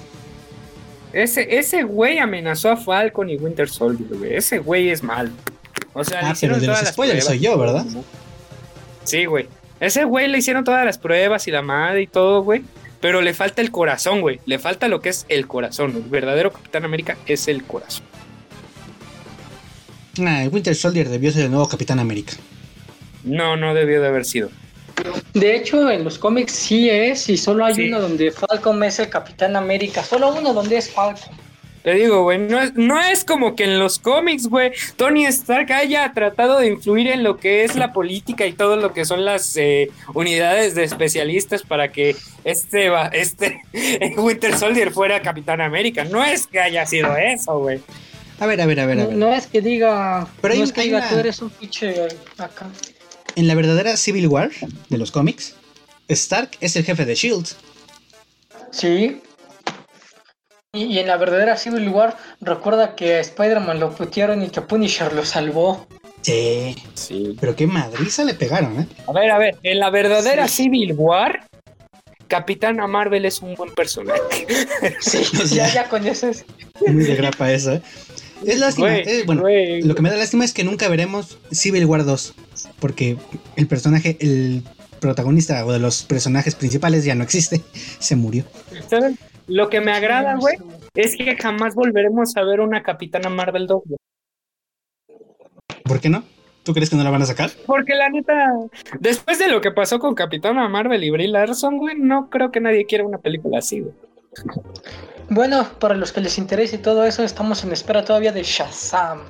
Speaker 2: Ese, ese güey amenazó a Falcon y Winter Soldier, güey. Ese güey es malo. O sea, le
Speaker 1: Ah,
Speaker 2: hicieron
Speaker 1: pero de los
Speaker 2: todas las
Speaker 1: spoilers
Speaker 2: pruebas
Speaker 1: soy yo, ¿verdad?
Speaker 2: ¿no? Sí, güey. Ese güey le hicieron todas las pruebas y la madre y todo, güey. Pero le falta el corazón, güey. Le falta lo que es el corazón. El verdadero Capitán América es el corazón.
Speaker 1: Ah, el Winter Soldier debió ser el nuevo Capitán América.
Speaker 2: No, no debió de haber sido.
Speaker 4: De hecho, en los cómics sí es, y solo hay
Speaker 2: Sí.
Speaker 4: uno donde Falcon es el Capitán América. Solo uno donde es Falcon.
Speaker 2: Te digo, güey, no es, no es como que en los cómics, güey, Tony Stark haya tratado de influir en lo que es la política y todo lo que son las eh, unidades de especialistas para que este, va- este Winter Soldier fuera Capitán América. No es que haya sido eso, güey.
Speaker 1: A ver, a ver, a ver, a
Speaker 4: No,
Speaker 1: ver.
Speaker 4: no es que diga,
Speaker 1: Pero hay-
Speaker 4: no es que diga
Speaker 1: una-
Speaker 4: tú eres un pinche acá.
Speaker 1: En la verdadera Civil War de los cómics, Stark es el jefe de Shield.
Speaker 4: Sí. Y, y en la verdadera Civil War, recuerda que a Spider-Man lo putearon y que Punisher lo salvó.
Speaker 1: Sí.
Speaker 2: Sí.
Speaker 1: Pero qué madriza le pegaron, ¿eh?
Speaker 2: A ver, a ver, en la verdadera Civil War, Capitana Marvel es un buen personaje.
Speaker 4: Sí, ya, ya con eso es.
Speaker 1: Muy de grapa eso, ¿eh? Es lástima.
Speaker 2: Güey,
Speaker 1: eh, bueno,
Speaker 2: güey.
Speaker 1: lo que me da lástima es que nunca veremos Civil War 2. Porque el personaje, el protagonista o de los personajes principales ya no existe. Se murió.
Speaker 2: ¿Sabes? Lo que me agrada, güey, es que jamás volveremos a ver una Capitana Marvel 2, güey.
Speaker 1: ¿Por qué no? ¿Tú crees que no la van a sacar?
Speaker 2: Porque la neta, después de lo que pasó con Capitana Marvel y Brie Larson, güey, no creo que nadie quiera una película así, güey.
Speaker 4: Bueno, para los que les interese y todo eso, estamos en espera todavía de Shazam.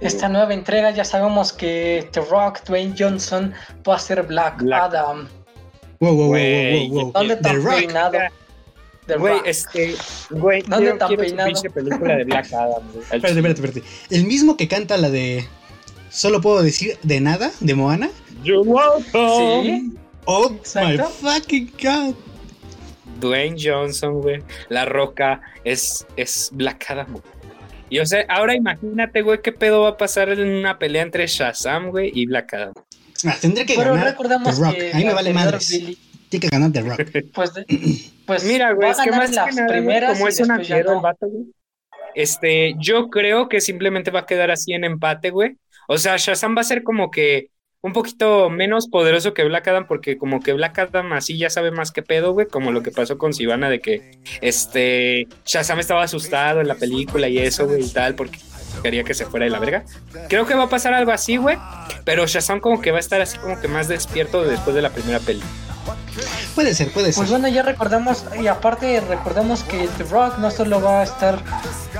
Speaker 4: Esta nueva entrega ya sabemos que The Rock, Dwayne Johnson, va a ser Black,
Speaker 2: Black.
Speaker 4: Adam.
Speaker 1: Wow, wow, wow, wow, wow.
Speaker 4: ¿Dónde tan peinado? The
Speaker 2: Güey,
Speaker 4: Rock.
Speaker 2: este, güey,
Speaker 4: ¿Dónde tan peinado?
Speaker 2: pinche película de Black Adam,
Speaker 1: Espérate, espérate, espérate. El mismo que canta la de. Solo puedo decir de nada, de Moana.
Speaker 2: You're welcome.
Speaker 4: Sí,
Speaker 1: Oh my
Speaker 4: Exacto.
Speaker 1: fucking god.
Speaker 2: Dwayne Johnson, güey. La Roca es, es Black Adam, güey. Y o sea, ahora imagínate, güey, qué pedo va a pasar en una pelea entre Shazam, güey, y Black Adam.
Speaker 1: Ah, tendría que
Speaker 4: pero
Speaker 1: ganar
Speaker 4: recordamos
Speaker 1: The Rock.
Speaker 4: que
Speaker 1: A mí me vale madres.
Speaker 4: Billy,
Speaker 1: Tiene que ganar The Rock.
Speaker 4: pues, pues
Speaker 2: Mira, güey, es que más
Speaker 4: las
Speaker 2: que nada,
Speaker 4: primeras
Speaker 2: como es un
Speaker 4: después ya
Speaker 2: arquero el
Speaker 4: no.
Speaker 2: vato, güey. Este, yo creo que simplemente va a quedar así en empate, güey. O sea, Shazam va a ser como que un poquito menos poderoso que Black Adam, porque como que Black Adam así ya sabe más que pedo, güey, como lo que pasó con Sivana de que este Shazam estaba asustado en la película y eso, güey, y tal, porque quería que se fuera de la verga. Creo que va a pasar algo así, güey, pero Shazam como que va a estar así como que más despierto después de la primera peli.
Speaker 1: Puede ser, puede ser.
Speaker 4: Pues bueno, ya recordamos, y aparte recordemos que The Rock no solo va a estar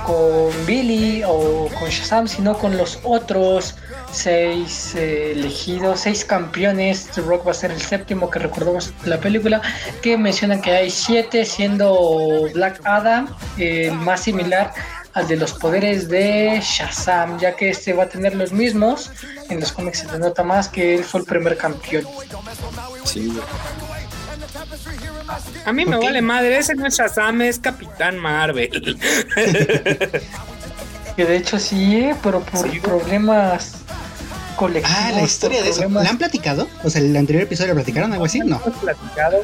Speaker 4: con Billy o con Shazam, sino con los otros seis eh, elegidos, seis campeones. The Rock va a ser el séptimo que recordamos de la película, que mencionan que hay siete, siendo Black Adam el más similar al de los poderes de Shazam, ya que este va a tener los mismos. En los cómics se denota más que él fue el primer campeón.
Speaker 2: Sí, güey. A mí me
Speaker 1: Ok.
Speaker 2: vale madre, ese no es Shazam, es Capitán Marvel.
Speaker 4: Que de hecho sí, eh, pero por
Speaker 2: Sí,
Speaker 4: problemas colectivos.
Speaker 1: Ah, la historia de eso.
Speaker 4: problemas-
Speaker 1: ¿La han platicado? O sea, el anterior episodio lo platicaron, algo así. No.
Speaker 2: Platicado,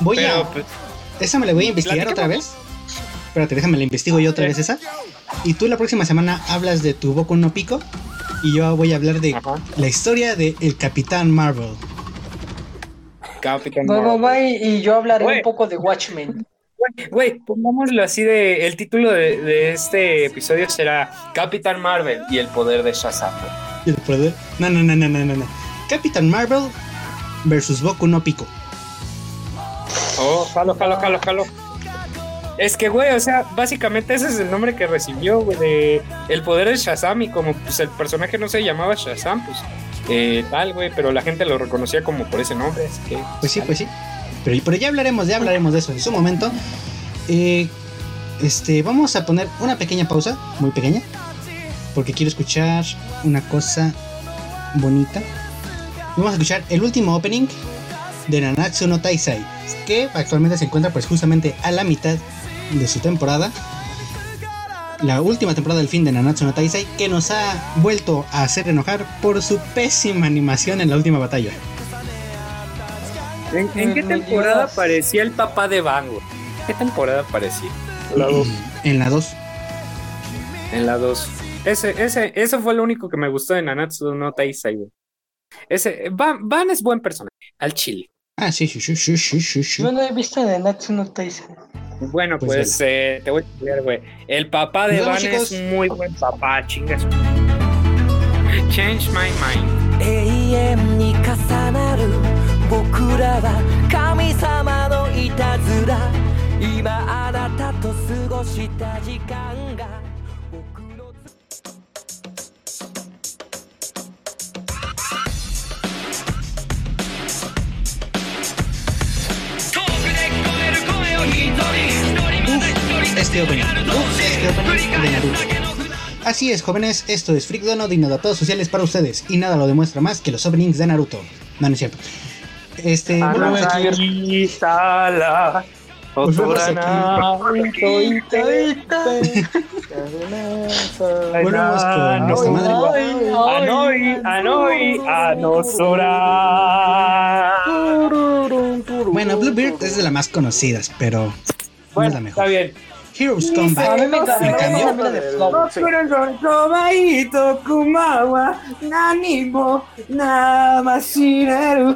Speaker 1: Voy
Speaker 2: pero
Speaker 1: a.
Speaker 2: pues,
Speaker 1: Esa me la voy a investigar otra vez. Espérate, déjame la investigo yo otra vez esa. Y tú la próxima semana hablas de tu Boku no Pico. Y yo voy a hablar de
Speaker 2: Ajá.
Speaker 1: la historia de el Capitán Marvel.
Speaker 4: No,
Speaker 2: Marvel.
Speaker 4: va y, yo hablaré
Speaker 2: Güey.
Speaker 4: un poco de Watchmen.
Speaker 2: Güey, pongámoslo así de. El título de, de este episodio será Capitán Marvel y el poder de Shazam.
Speaker 1: Y el poder. No, no, no, no, no, no, no. Capitán Marvel versus Boku no Pico.
Speaker 2: Oh, jalo, jalo, jalo, jalo. Es que, güey, o sea, básicamente ese es el nombre que recibió, güey, de el poder de Shazam y como pues el personaje no se llamaba Shazam, pues eh, tal, güey, pero la gente lo reconocía como por ese nombre, así que...
Speaker 1: Pues sí, pues sí. Pero, pero ya hablaremos, ya hablaremos de eso en su momento. Eh, este, vamos a poner una pequeña pausa, muy pequeña, porque quiero escuchar una cosa bonita. Vamos a escuchar el último opening de Nanatsu no Taisai, que actualmente se encuentra pues justamente a la mitad de su temporada. La última temporada del fin de Nanatsu no Taisai, que nos ha vuelto a hacer enojar por su pésima animación en la última batalla.
Speaker 2: ¿En, en qué
Speaker 4: Mm,
Speaker 2: temporada aparecía el papá de Van, güey? ¿Qué temporada aparecía?
Speaker 1: En la 2.
Speaker 2: En la 2. Ese, ese, eso fue lo único que me gustó de Nanatsu no Taisai. Ese, Van, Van es buen personaje, al chile.
Speaker 1: Ah, sí, sí, sí, sí, sí, sí, sí.
Speaker 4: Yo no he visto de Natsu no Taisen.
Speaker 2: Bueno,
Speaker 1: Pues
Speaker 2: pues, eh, te voy a explicar, güey. El papá de
Speaker 1: Nos vemos,
Speaker 2: Van
Speaker 1: chicos.
Speaker 2: es muy buen papá, chingas. Change my mind.
Speaker 6: 永遠に重なる僕らは神様のいたずら今あなたと過ごした時間が
Speaker 1: Este opening. Uf, este opening de Naruto. Así es, jóvenes, esto es Freak Dono, digno de todos sociales para ustedes. Y nada lo demuestra más que los openings de Naruto. No, no es cierto. Este,
Speaker 2: Ah,
Speaker 1: Volvemos aquí. Volvemos con nuestra madre.
Speaker 2: Anoi, Anoi, Anosora.
Speaker 1: Bueno, Bluebeard es de las más conocidas, pero no es
Speaker 2: Bueno,
Speaker 1: la
Speaker 2: está
Speaker 1: mejor.
Speaker 2: bien.
Speaker 1: Heroes Come
Speaker 4: A mí
Speaker 1: Back.
Speaker 4: me encanta de Flow.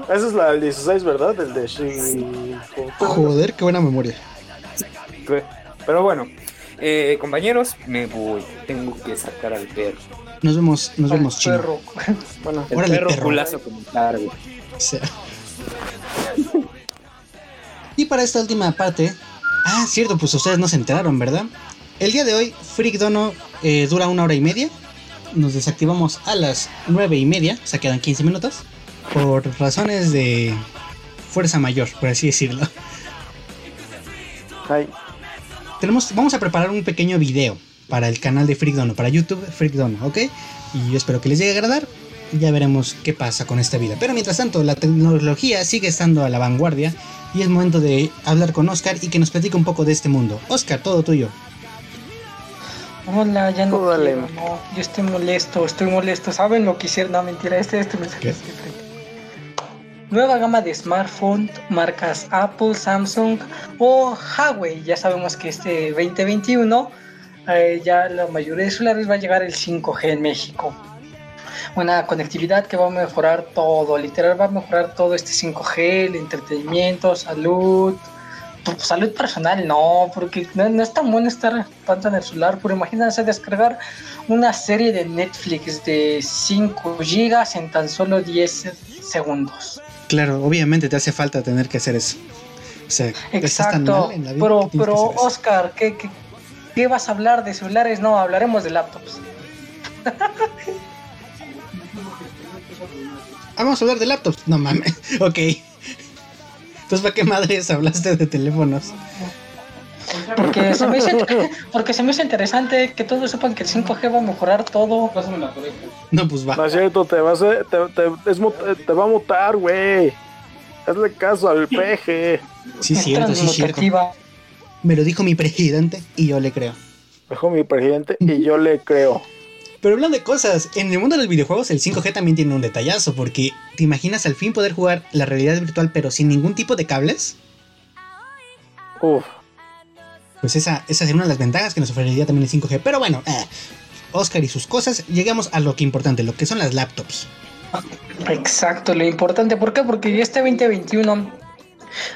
Speaker 5: Esa es la del 16, ¿verdad? El de Shi.
Speaker 1: joder, qué buena memoria.
Speaker 2: Pero bueno, eh, compañeros, me voy. Tengo que sacar al perro.
Speaker 1: Nos vemos, nos vemos, chino.
Speaker 4: Perro.
Speaker 5: Bueno,
Speaker 2: El
Speaker 1: Órale,
Speaker 2: perro
Speaker 1: perro.
Speaker 2: culazo como güey.
Speaker 1: O sea. Y para esta última parte. Ah, cierto, pues ustedes no se enteraron, ¿verdad? El día de hoy, Freak Dono eh, dura una hora y media. Nos desactivamos a las nueve y media, o sea, quedan 15 minutos. Por razones de fuerza mayor, por así decirlo. Tenemos, vamos a preparar un pequeño video para el canal de Freak Dono, para YouTube Freak Dono, ¿ok? Y yo espero que les llegue a agradar. Y Ya veremos qué pasa con esta vida. Pero mientras tanto, la tecnología sigue estando a la vanguardia y es momento de hablar con Oscar y que nos platique un poco de este mundo. Oscar, todo tuyo.
Speaker 4: Hola, ya no quiero, no. Yo estoy molesto, estoy molesto. ¿Saben lo que hicieron? No, mentira, este, este mensaje
Speaker 1: ¿Qué?
Speaker 4: es diferente. Nueva gama de smartphone, marcas Apple, Samsung o Huawei. Ya sabemos que este 2021 eh, ya la mayoría de celulares va a llegar el 5G en México. Una conectividad que va a mejorar todo, literal va a mejorar todo este 5G, el entretenimiento, salud, salud personal no, porque no, no es tan bueno estar tanto en el celular, pero imagínense descargar una serie de Netflix de 5 gigas en tan solo 10 segundos.
Speaker 1: Claro, obviamente te hace falta tener que hacer eso. O sea,
Speaker 4: Exacto,
Speaker 1: mal en la vida
Speaker 4: pero,
Speaker 1: que
Speaker 4: pero. Oscar, ¿qué, qué, qué vas a hablar de celulares? No, hablaremos de laptops.
Speaker 1: Ah, vamos a hablar de laptops. No mames. Ok. Entonces, ¿para qué madres hablaste de teléfonos?
Speaker 4: Porque se, me hizo, porque se me hizo interesante que todos sepan que el 5G va a mejorar todo.
Speaker 1: No, pues
Speaker 5: no
Speaker 1: va.
Speaker 5: es cierto, te, vas a, te, te- es mut- te va a mutar, güey. Hazle caso al peje.
Speaker 1: Sí, es cierto, sí, cierto. Me lo dijo mi presidente y yo le creo.
Speaker 5: Dijo mi presidente y yo le creo.
Speaker 1: Pero hablando de cosas, en el mundo de los videojuegos el 5G también tiene un detallazo, porque ¿te imaginas al fin poder jugar la realidad virtual pero sin ningún tipo de cables?
Speaker 5: Uf,
Speaker 1: Pues esa, esa sería una de las ventajas que nos ofrecería también el 5G. Pero bueno, eh, Oscar y sus cosas, llegamos a lo que importante, lo que son las laptops.
Speaker 4: Exacto, lo importante, ¿por qué? Porque este 2021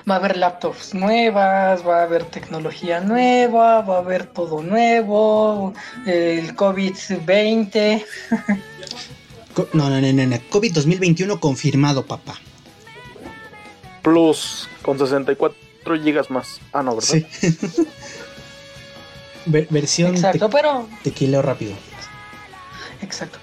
Speaker 4: va a haber laptops nuevas, va a haber tecnología nueva, va a haber todo nuevo, el COVID-20.
Speaker 1: Co- No, no, no, no, no. COVID 2021 confirmado, papá.
Speaker 5: plus con 64 gigas más. Ah, no, ¿verdad?
Speaker 1: Sí. Ver- versión
Speaker 4: Exacto, pero
Speaker 1: te- tequileo rápido.
Speaker 4: Exacto.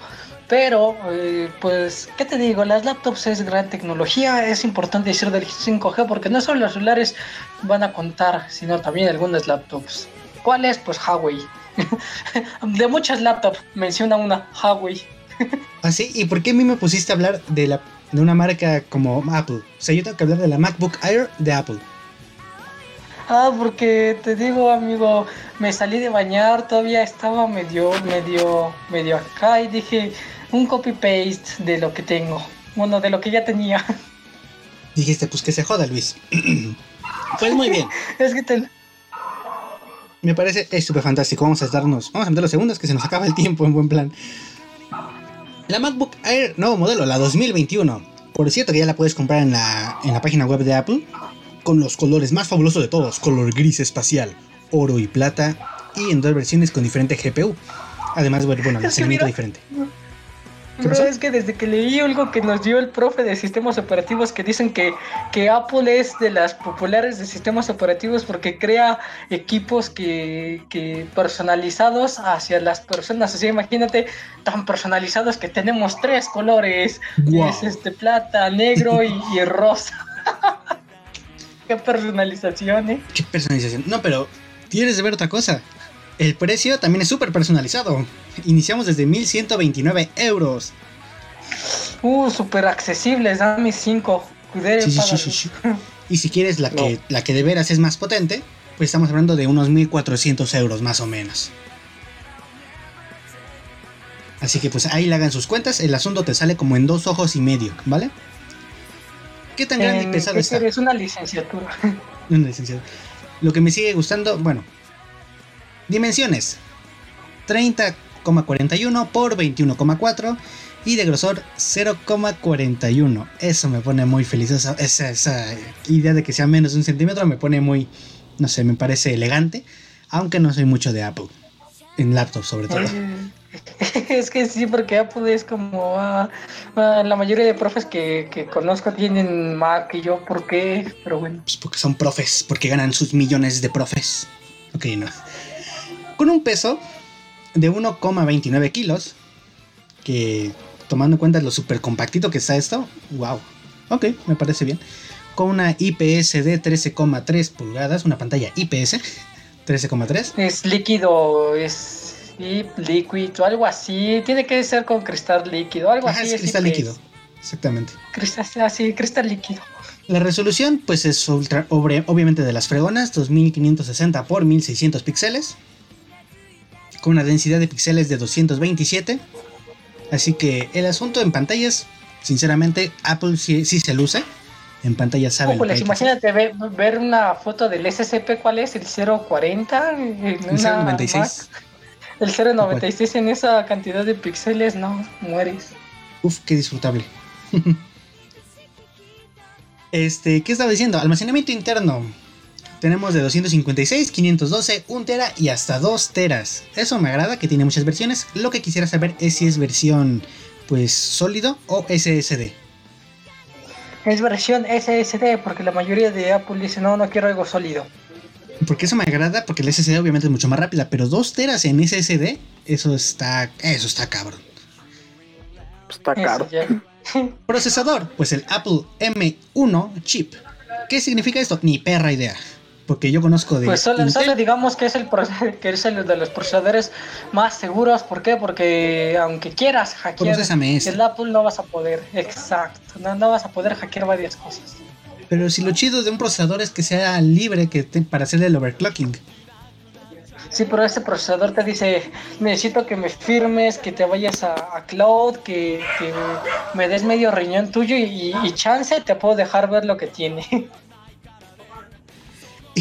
Speaker 4: Pero, eh, pues, ¿qué te digo? Las laptops es gran tecnología. Es importante decir del 5G porque no solo los celulares van a contar, sino también algunas laptops. ¿Cuáles? Pues Huawei. de muchas laptops, menciona una Huawei.
Speaker 1: ¿Ah, sí? ¿Y por qué a mí me pusiste a hablar de, la, de una marca como Apple? O sea, yo tengo que hablar de la MacBook Air de Apple.
Speaker 4: Ah, porque te digo, amigo, me salí de bañar, todavía estaba medio, medio, medio acá y dije un copy paste de lo que tengo. Bueno, de lo que ya tenía.
Speaker 1: Dijiste, pues que se joda, Luis. pues muy bien.
Speaker 4: es que te,
Speaker 1: Me parece súper fantástico. Vamos a darnos, vamos a meter los segundos que se nos acaba el tiempo en buen plan. La MacBook Air nuevo modelo, la 2021. Por cierto que ya la puedes comprar en la, en la página web de Apple. Con los colores más fabulosos de todos. Color gris espacial, oro y plata. Y en dos versiones con diferente GPU. Además, bueno, bueno, almacenamiento
Speaker 4: mira-
Speaker 1: diferente. ¿Qué
Speaker 4: Bro,
Speaker 1: pasó?
Speaker 4: es que desde que leí algo que nos dio el profe de sistemas operativos que dicen que, que Apple es de las populares de sistemas operativos porque crea equipos que, que personalizados hacia las personas. O sea, imagínate tan personalizados que tenemos tres colores. Es este plata, negro y, y rosa. Qué personalización, eh.
Speaker 1: ¿Qué personalización? No, pero tienes de ver otra cosa. El precio también es súper personalizado. Iniciamos desde 1129 euros.
Speaker 4: Uh, súper accesibles, dame cinco. Cuidé,
Speaker 1: Sí, sí, sí. Y si quieres la que, la que de veras es más potente, pues estamos hablando de unos 1400 euros más o menos. Así que pues ahí le hagan sus cuentas, el asunto te sale como en dos ojos y medio, ¿vale? ¿Qué tan grande y
Speaker 4: En-
Speaker 1: pesado
Speaker 4: ¿qué
Speaker 1: está?
Speaker 4: quieres? una licenciatura.
Speaker 1: Una licenciada. Lo que me sigue gustando, bueno. Dimensiones. 30,41 por 21,4 y de grosor 0,41. Eso me pone muy feliz. Esa, esa, esa idea de que sea menos de un centímetro me pone muy, no sé, me parece elegante. Aunque no soy mucho de Apple. En laptop sobre todo.
Speaker 4: Es que sí, porque Apple es como ah, ah, la mayoría de profes que, que conozco tienen Mac y yo, ¿por qué? Pero bueno.
Speaker 1: Pues porque son profes, porque ganan sus millones de profes. Ok, no. Con un peso de 1,29 kilos, que tomando en cuenta lo súper compactito que está esto, wow. Ok, me parece bien. Con una IPS de 13,3 pulgadas, una pantalla IPS 13,3.
Speaker 4: Es líquido, es líquido, algo así. Tiene que ser con cristal líquido, algo
Speaker 1: Ajá,
Speaker 4: así.
Speaker 1: es cristal
Speaker 4: IPS.
Speaker 1: líquido. Exactamente.
Speaker 4: Cristal, así, cristal líquido.
Speaker 1: La resolución, pues es ultra, obre- obviamente de las fregonas, 2560 por 1600 píxeles, con una densidad de píxeles de 227. Así que el asunto en pantallas, sinceramente, Apple sí, sí se luce. En pantallas sabe
Speaker 4: Ojo, imagínate ver, ver una foto del SCP, ¿cuál es? ¿El 040? En
Speaker 1: El
Speaker 4: una
Speaker 1: 096.
Speaker 4: Mac. El 096 en esa cantidad de píxeles, no, mueres.
Speaker 1: Uf, qué disfrutable. este, ¿qué estaba diciendo? Almacenamiento interno. Tenemos de 256, 512, 1 tera y hasta 2 teras. Eso me agrada, que tiene muchas versiones. Lo que quisiera saber es si es versión, pues, sólido o SSD.
Speaker 4: Es versión SSD porque la mayoría de Apple dice no, no quiero algo sólido.
Speaker 1: Porque eso me agrada, porque el SSD obviamente es mucho más rápida, pero 2 teras en SSD, eso está, eso está cabrón.
Speaker 5: Está caro.
Speaker 1: Procesador, pues el Apple M1 chip. ¿Qué significa esto? Ni perra idea. Porque yo conozco de
Speaker 4: Pues solo,
Speaker 1: Intel.
Speaker 4: solo digamos que es el que es el de los procesadores más seguros. ¿Por qué? Porque aunque quieras hackear el Apple no vas a poder. Exacto. No, no vas a poder hackear varias cosas.
Speaker 1: Pero si lo chido de un procesador es que sea libre que te- para hacer el overclocking.
Speaker 4: Sí, pero ese procesador te dice, necesito que me firmes, que te vayas a, a cloud, que, que me des medio riñón tuyo y, y chance te puedo dejar ver lo que tiene.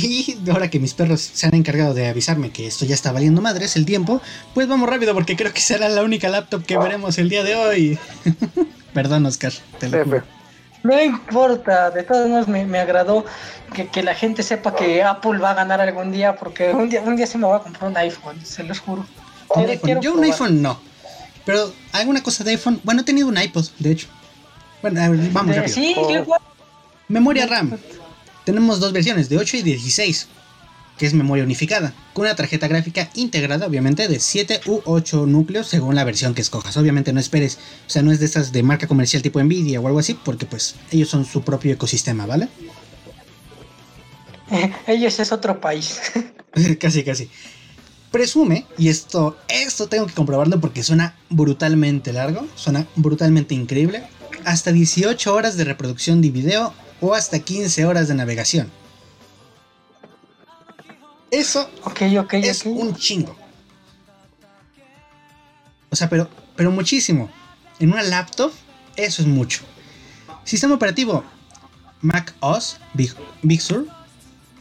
Speaker 1: Y ahora que mis perros se han encargado de avisarme que esto ya está valiendo madres el tiempo, pues vamos rápido porque creo que será la única laptop que veremos el día de hoy. Perdón, Oscar, te lo juro.
Speaker 4: No importa, de todos modos me, me agradó que, que la gente sepa que Apple va a ganar algún día, porque un día, un día se me va a comprar un iPhone, se los juro.
Speaker 1: Un iPhone. Yo un
Speaker 4: probar.
Speaker 1: iPhone no. Pero alguna cosa de iPhone. Bueno, he tenido un iPod, de hecho. Bueno, a ver, vamos rápido.
Speaker 4: sí,
Speaker 5: Oh.
Speaker 4: igual.
Speaker 1: Memoria RAM. Tenemos dos versiones, de 8 y 16, que es memoria unificada, con una tarjeta gráfica integrada, obviamente, de 7 u 8 núcleos según la versión que escojas. Obviamente no esperes, o sea, no es de estas de marca comercial tipo Nvidia o algo así, porque pues ellos son su propio ecosistema, ¿vale?
Speaker 4: Ellos es otro país.
Speaker 1: casi, casi. Presume, y esto, esto tengo que comprobarlo porque suena brutalmente largo, suena brutalmente increíble, hasta 18 horas de reproducción de video o hasta 15 horas de navegación. Eso
Speaker 4: ok, ok,
Speaker 1: es un chingo. O sea, pero, pero muchísimo. En una laptop, eso es mucho. Sistema operativo: Mac OS Big, Big Sur.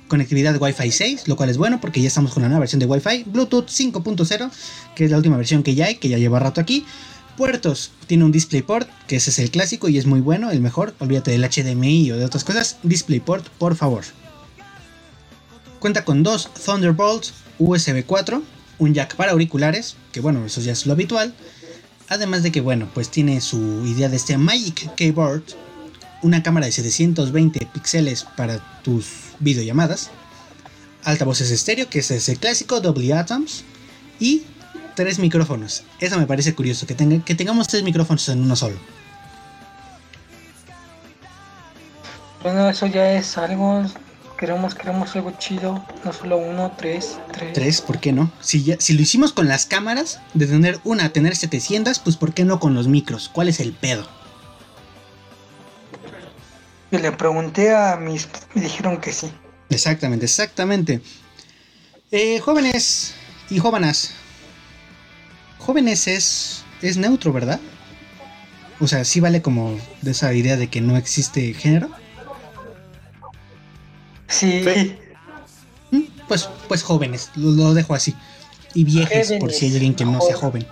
Speaker 1: Conectividad Wi-Fi 6, lo cual es bueno porque ya estamos con la nueva versión de Wi-Fi. Bluetooth 5.0, que es la última versión que ya hay, que ya lleva rato aquí. Puertos, tiene un DisplayPort, que ese es el clásico y es muy bueno, el mejor. Olvídate del HDMI o de otras cosas. DisplayPort, por favor. Cuenta con dos Thunderbolts USB 4, un jack para auriculares, que bueno, eso ya es lo habitual. Además de que, bueno, pues tiene su idea de este Magic Keyboard, una cámara de 720 píxeles para tus videollamadas, altavoces estéreo, que ese es el clásico, Double Atoms, y tres micrófonos. Eso me parece curioso, que, tenga, que tengamos tres micrófonos en uno solo.
Speaker 4: Bueno, eso ya es algo. Queremos, queremos algo chido. No solo uno, tres, tres.
Speaker 1: Tres, ¿por qué no? Si, ya, si lo hicimos con las cámaras, de tener una a tener 700, pues ¿por qué no con los micros? ¿Cuál es el pedo?
Speaker 4: Y le pregunté a mis. Me dijeron que sí.
Speaker 1: Exactamente, exactamente. Eh, jóvenes y jóvenes. Jóvenes es, es neutro, ¿verdad? O sea, sí vale como de esa idea de que no existe género.
Speaker 4: Sí.
Speaker 5: Sí.
Speaker 1: Mm, Pues, pues jóvenes, lo, lo dejo así. Y viejes, por si hay alguien que no sea joven.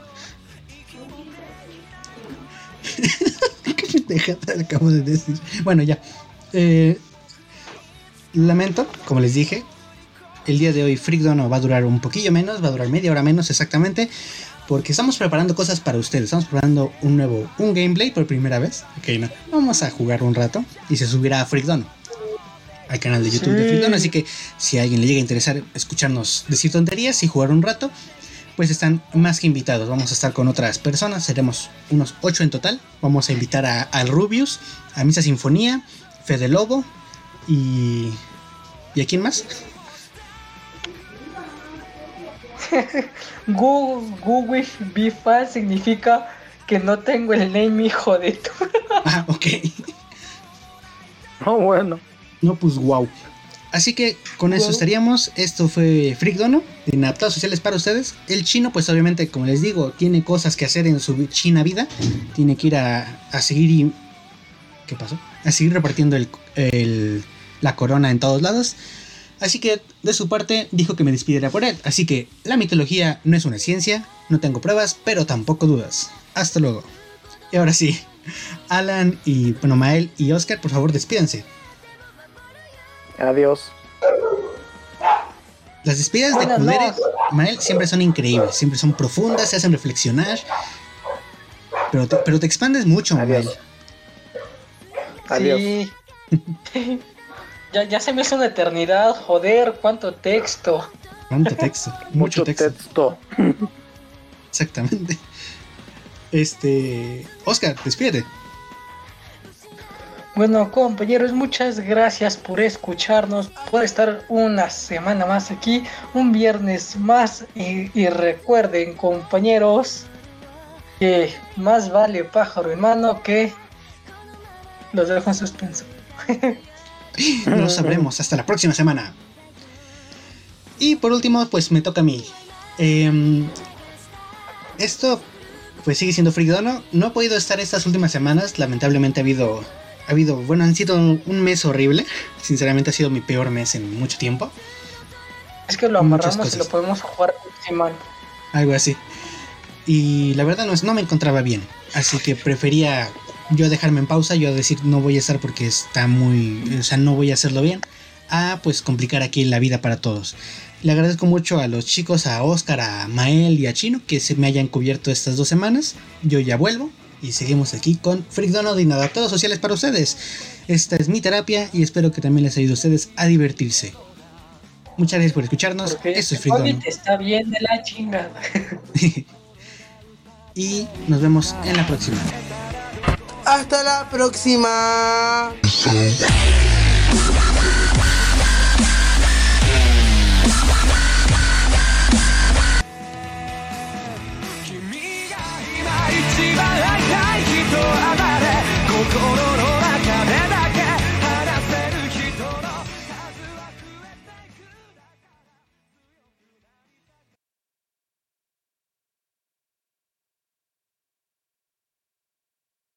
Speaker 1: ¿Qué pendejada acabo de decir? Bueno, ya. Eh, lamento, como les dije, el día de hoy Freak Dono va a durar un poquillo menos, va a durar media hora menos exactamente, porque estamos preparando cosas para ustedes. Estamos preparando un nuevo, un gameplay por primera vez. Ok, no. Vamos a jugar un rato y se subirá a Freak Dono, al canal de YouTube de
Speaker 4: Sí.
Speaker 1: Freak Dono. Así que si a alguien le llega a interesar escucharnos decir tonterías y jugar un rato, pues están más que invitados. Vamos a estar con otras personas, seremos unos 8 en total. Vamos a invitar a, al Rubius, a Misa Sinfonía, Fede Lobo y. ¿Y a quién más?
Speaker 4: Google, Google Bifa significa que no tengo el name, hijo de tu.
Speaker 1: Ah, ok.
Speaker 5: Oh, bueno.
Speaker 1: No, pues wow. Así que con eso estaríamos. Esto fue Freak Dono, de Inadaptados Sociales para ustedes. El chino, pues obviamente, como les digo, tiene cosas que hacer en su china vida. Tiene que ir a, a seguir y. ¿Qué pasó? A seguir repartiendo el, el- la corona en todos lados. Así que de su parte dijo que me despidiera por él. Así que la mitología no es una ciencia, no tengo pruebas, pero tampoco dudas. Hasta luego. Y ahora sí, Alan y bueno, Mael y Oscar, por favor, despídanse.
Speaker 5: Adiós.
Speaker 1: Las despedidas de Kudere. Mael, siempre son increíbles, siempre son profundas, se hacen reflexionar. Pero te, pero te expandes mucho,
Speaker 5: Adiós.
Speaker 1: Mael.
Speaker 5: Adiós.
Speaker 4: Sí. ya, ya se me hizo una eternidad, joder, cuánto texto.
Speaker 1: Mucho texto, mucho
Speaker 5: Mucho
Speaker 1: texto.
Speaker 5: texto.
Speaker 1: Exactamente. Este. Oscar, despídete.
Speaker 4: Bueno, compañeros, muchas gracias por escucharnos, por estar una semana más aquí, un viernes más. Y, y recuerden, compañeros, que más vale pájaro en mano que los dejo en suspenso.
Speaker 1: Lo sabremos hasta la próxima semana. Y por último, pues me toca a mí. Em, esto pues sigue siendo Freak Dono. No he podido estar estas últimas semanas. Lamentablemente ha habido. Ha habido. Bueno, han sido un mes horrible. Sinceramente ha sido mi peor mes en mucho tiempo.
Speaker 4: Es que lo amarramos y lo podemos jugar semana.
Speaker 1: Algo así. Y la verdad no, es- no me encontraba bien. Así que prefería yo dejarme en pausa, yo decir no voy a estar porque está muy... O sea, no voy a hacerlo bien. A pues complicar aquí la vida para todos. Le agradezco mucho a los chicos, a Oscar, a Mael y a Chino que se me hayan cubierto estas dos semanas. Yo ya vuelvo y seguimos aquí con Freak Dono de Inadaptados Sociales para ustedes. Esta es mi terapia y espero que también les ayude a ustedes a divertirse. Muchas gracias por escucharnos.
Speaker 4: Porque
Speaker 1: Esto es Freak.
Speaker 4: COVID está bien de la chingada.
Speaker 1: y nos vemos en la próxima.
Speaker 7: Hasta la próxima.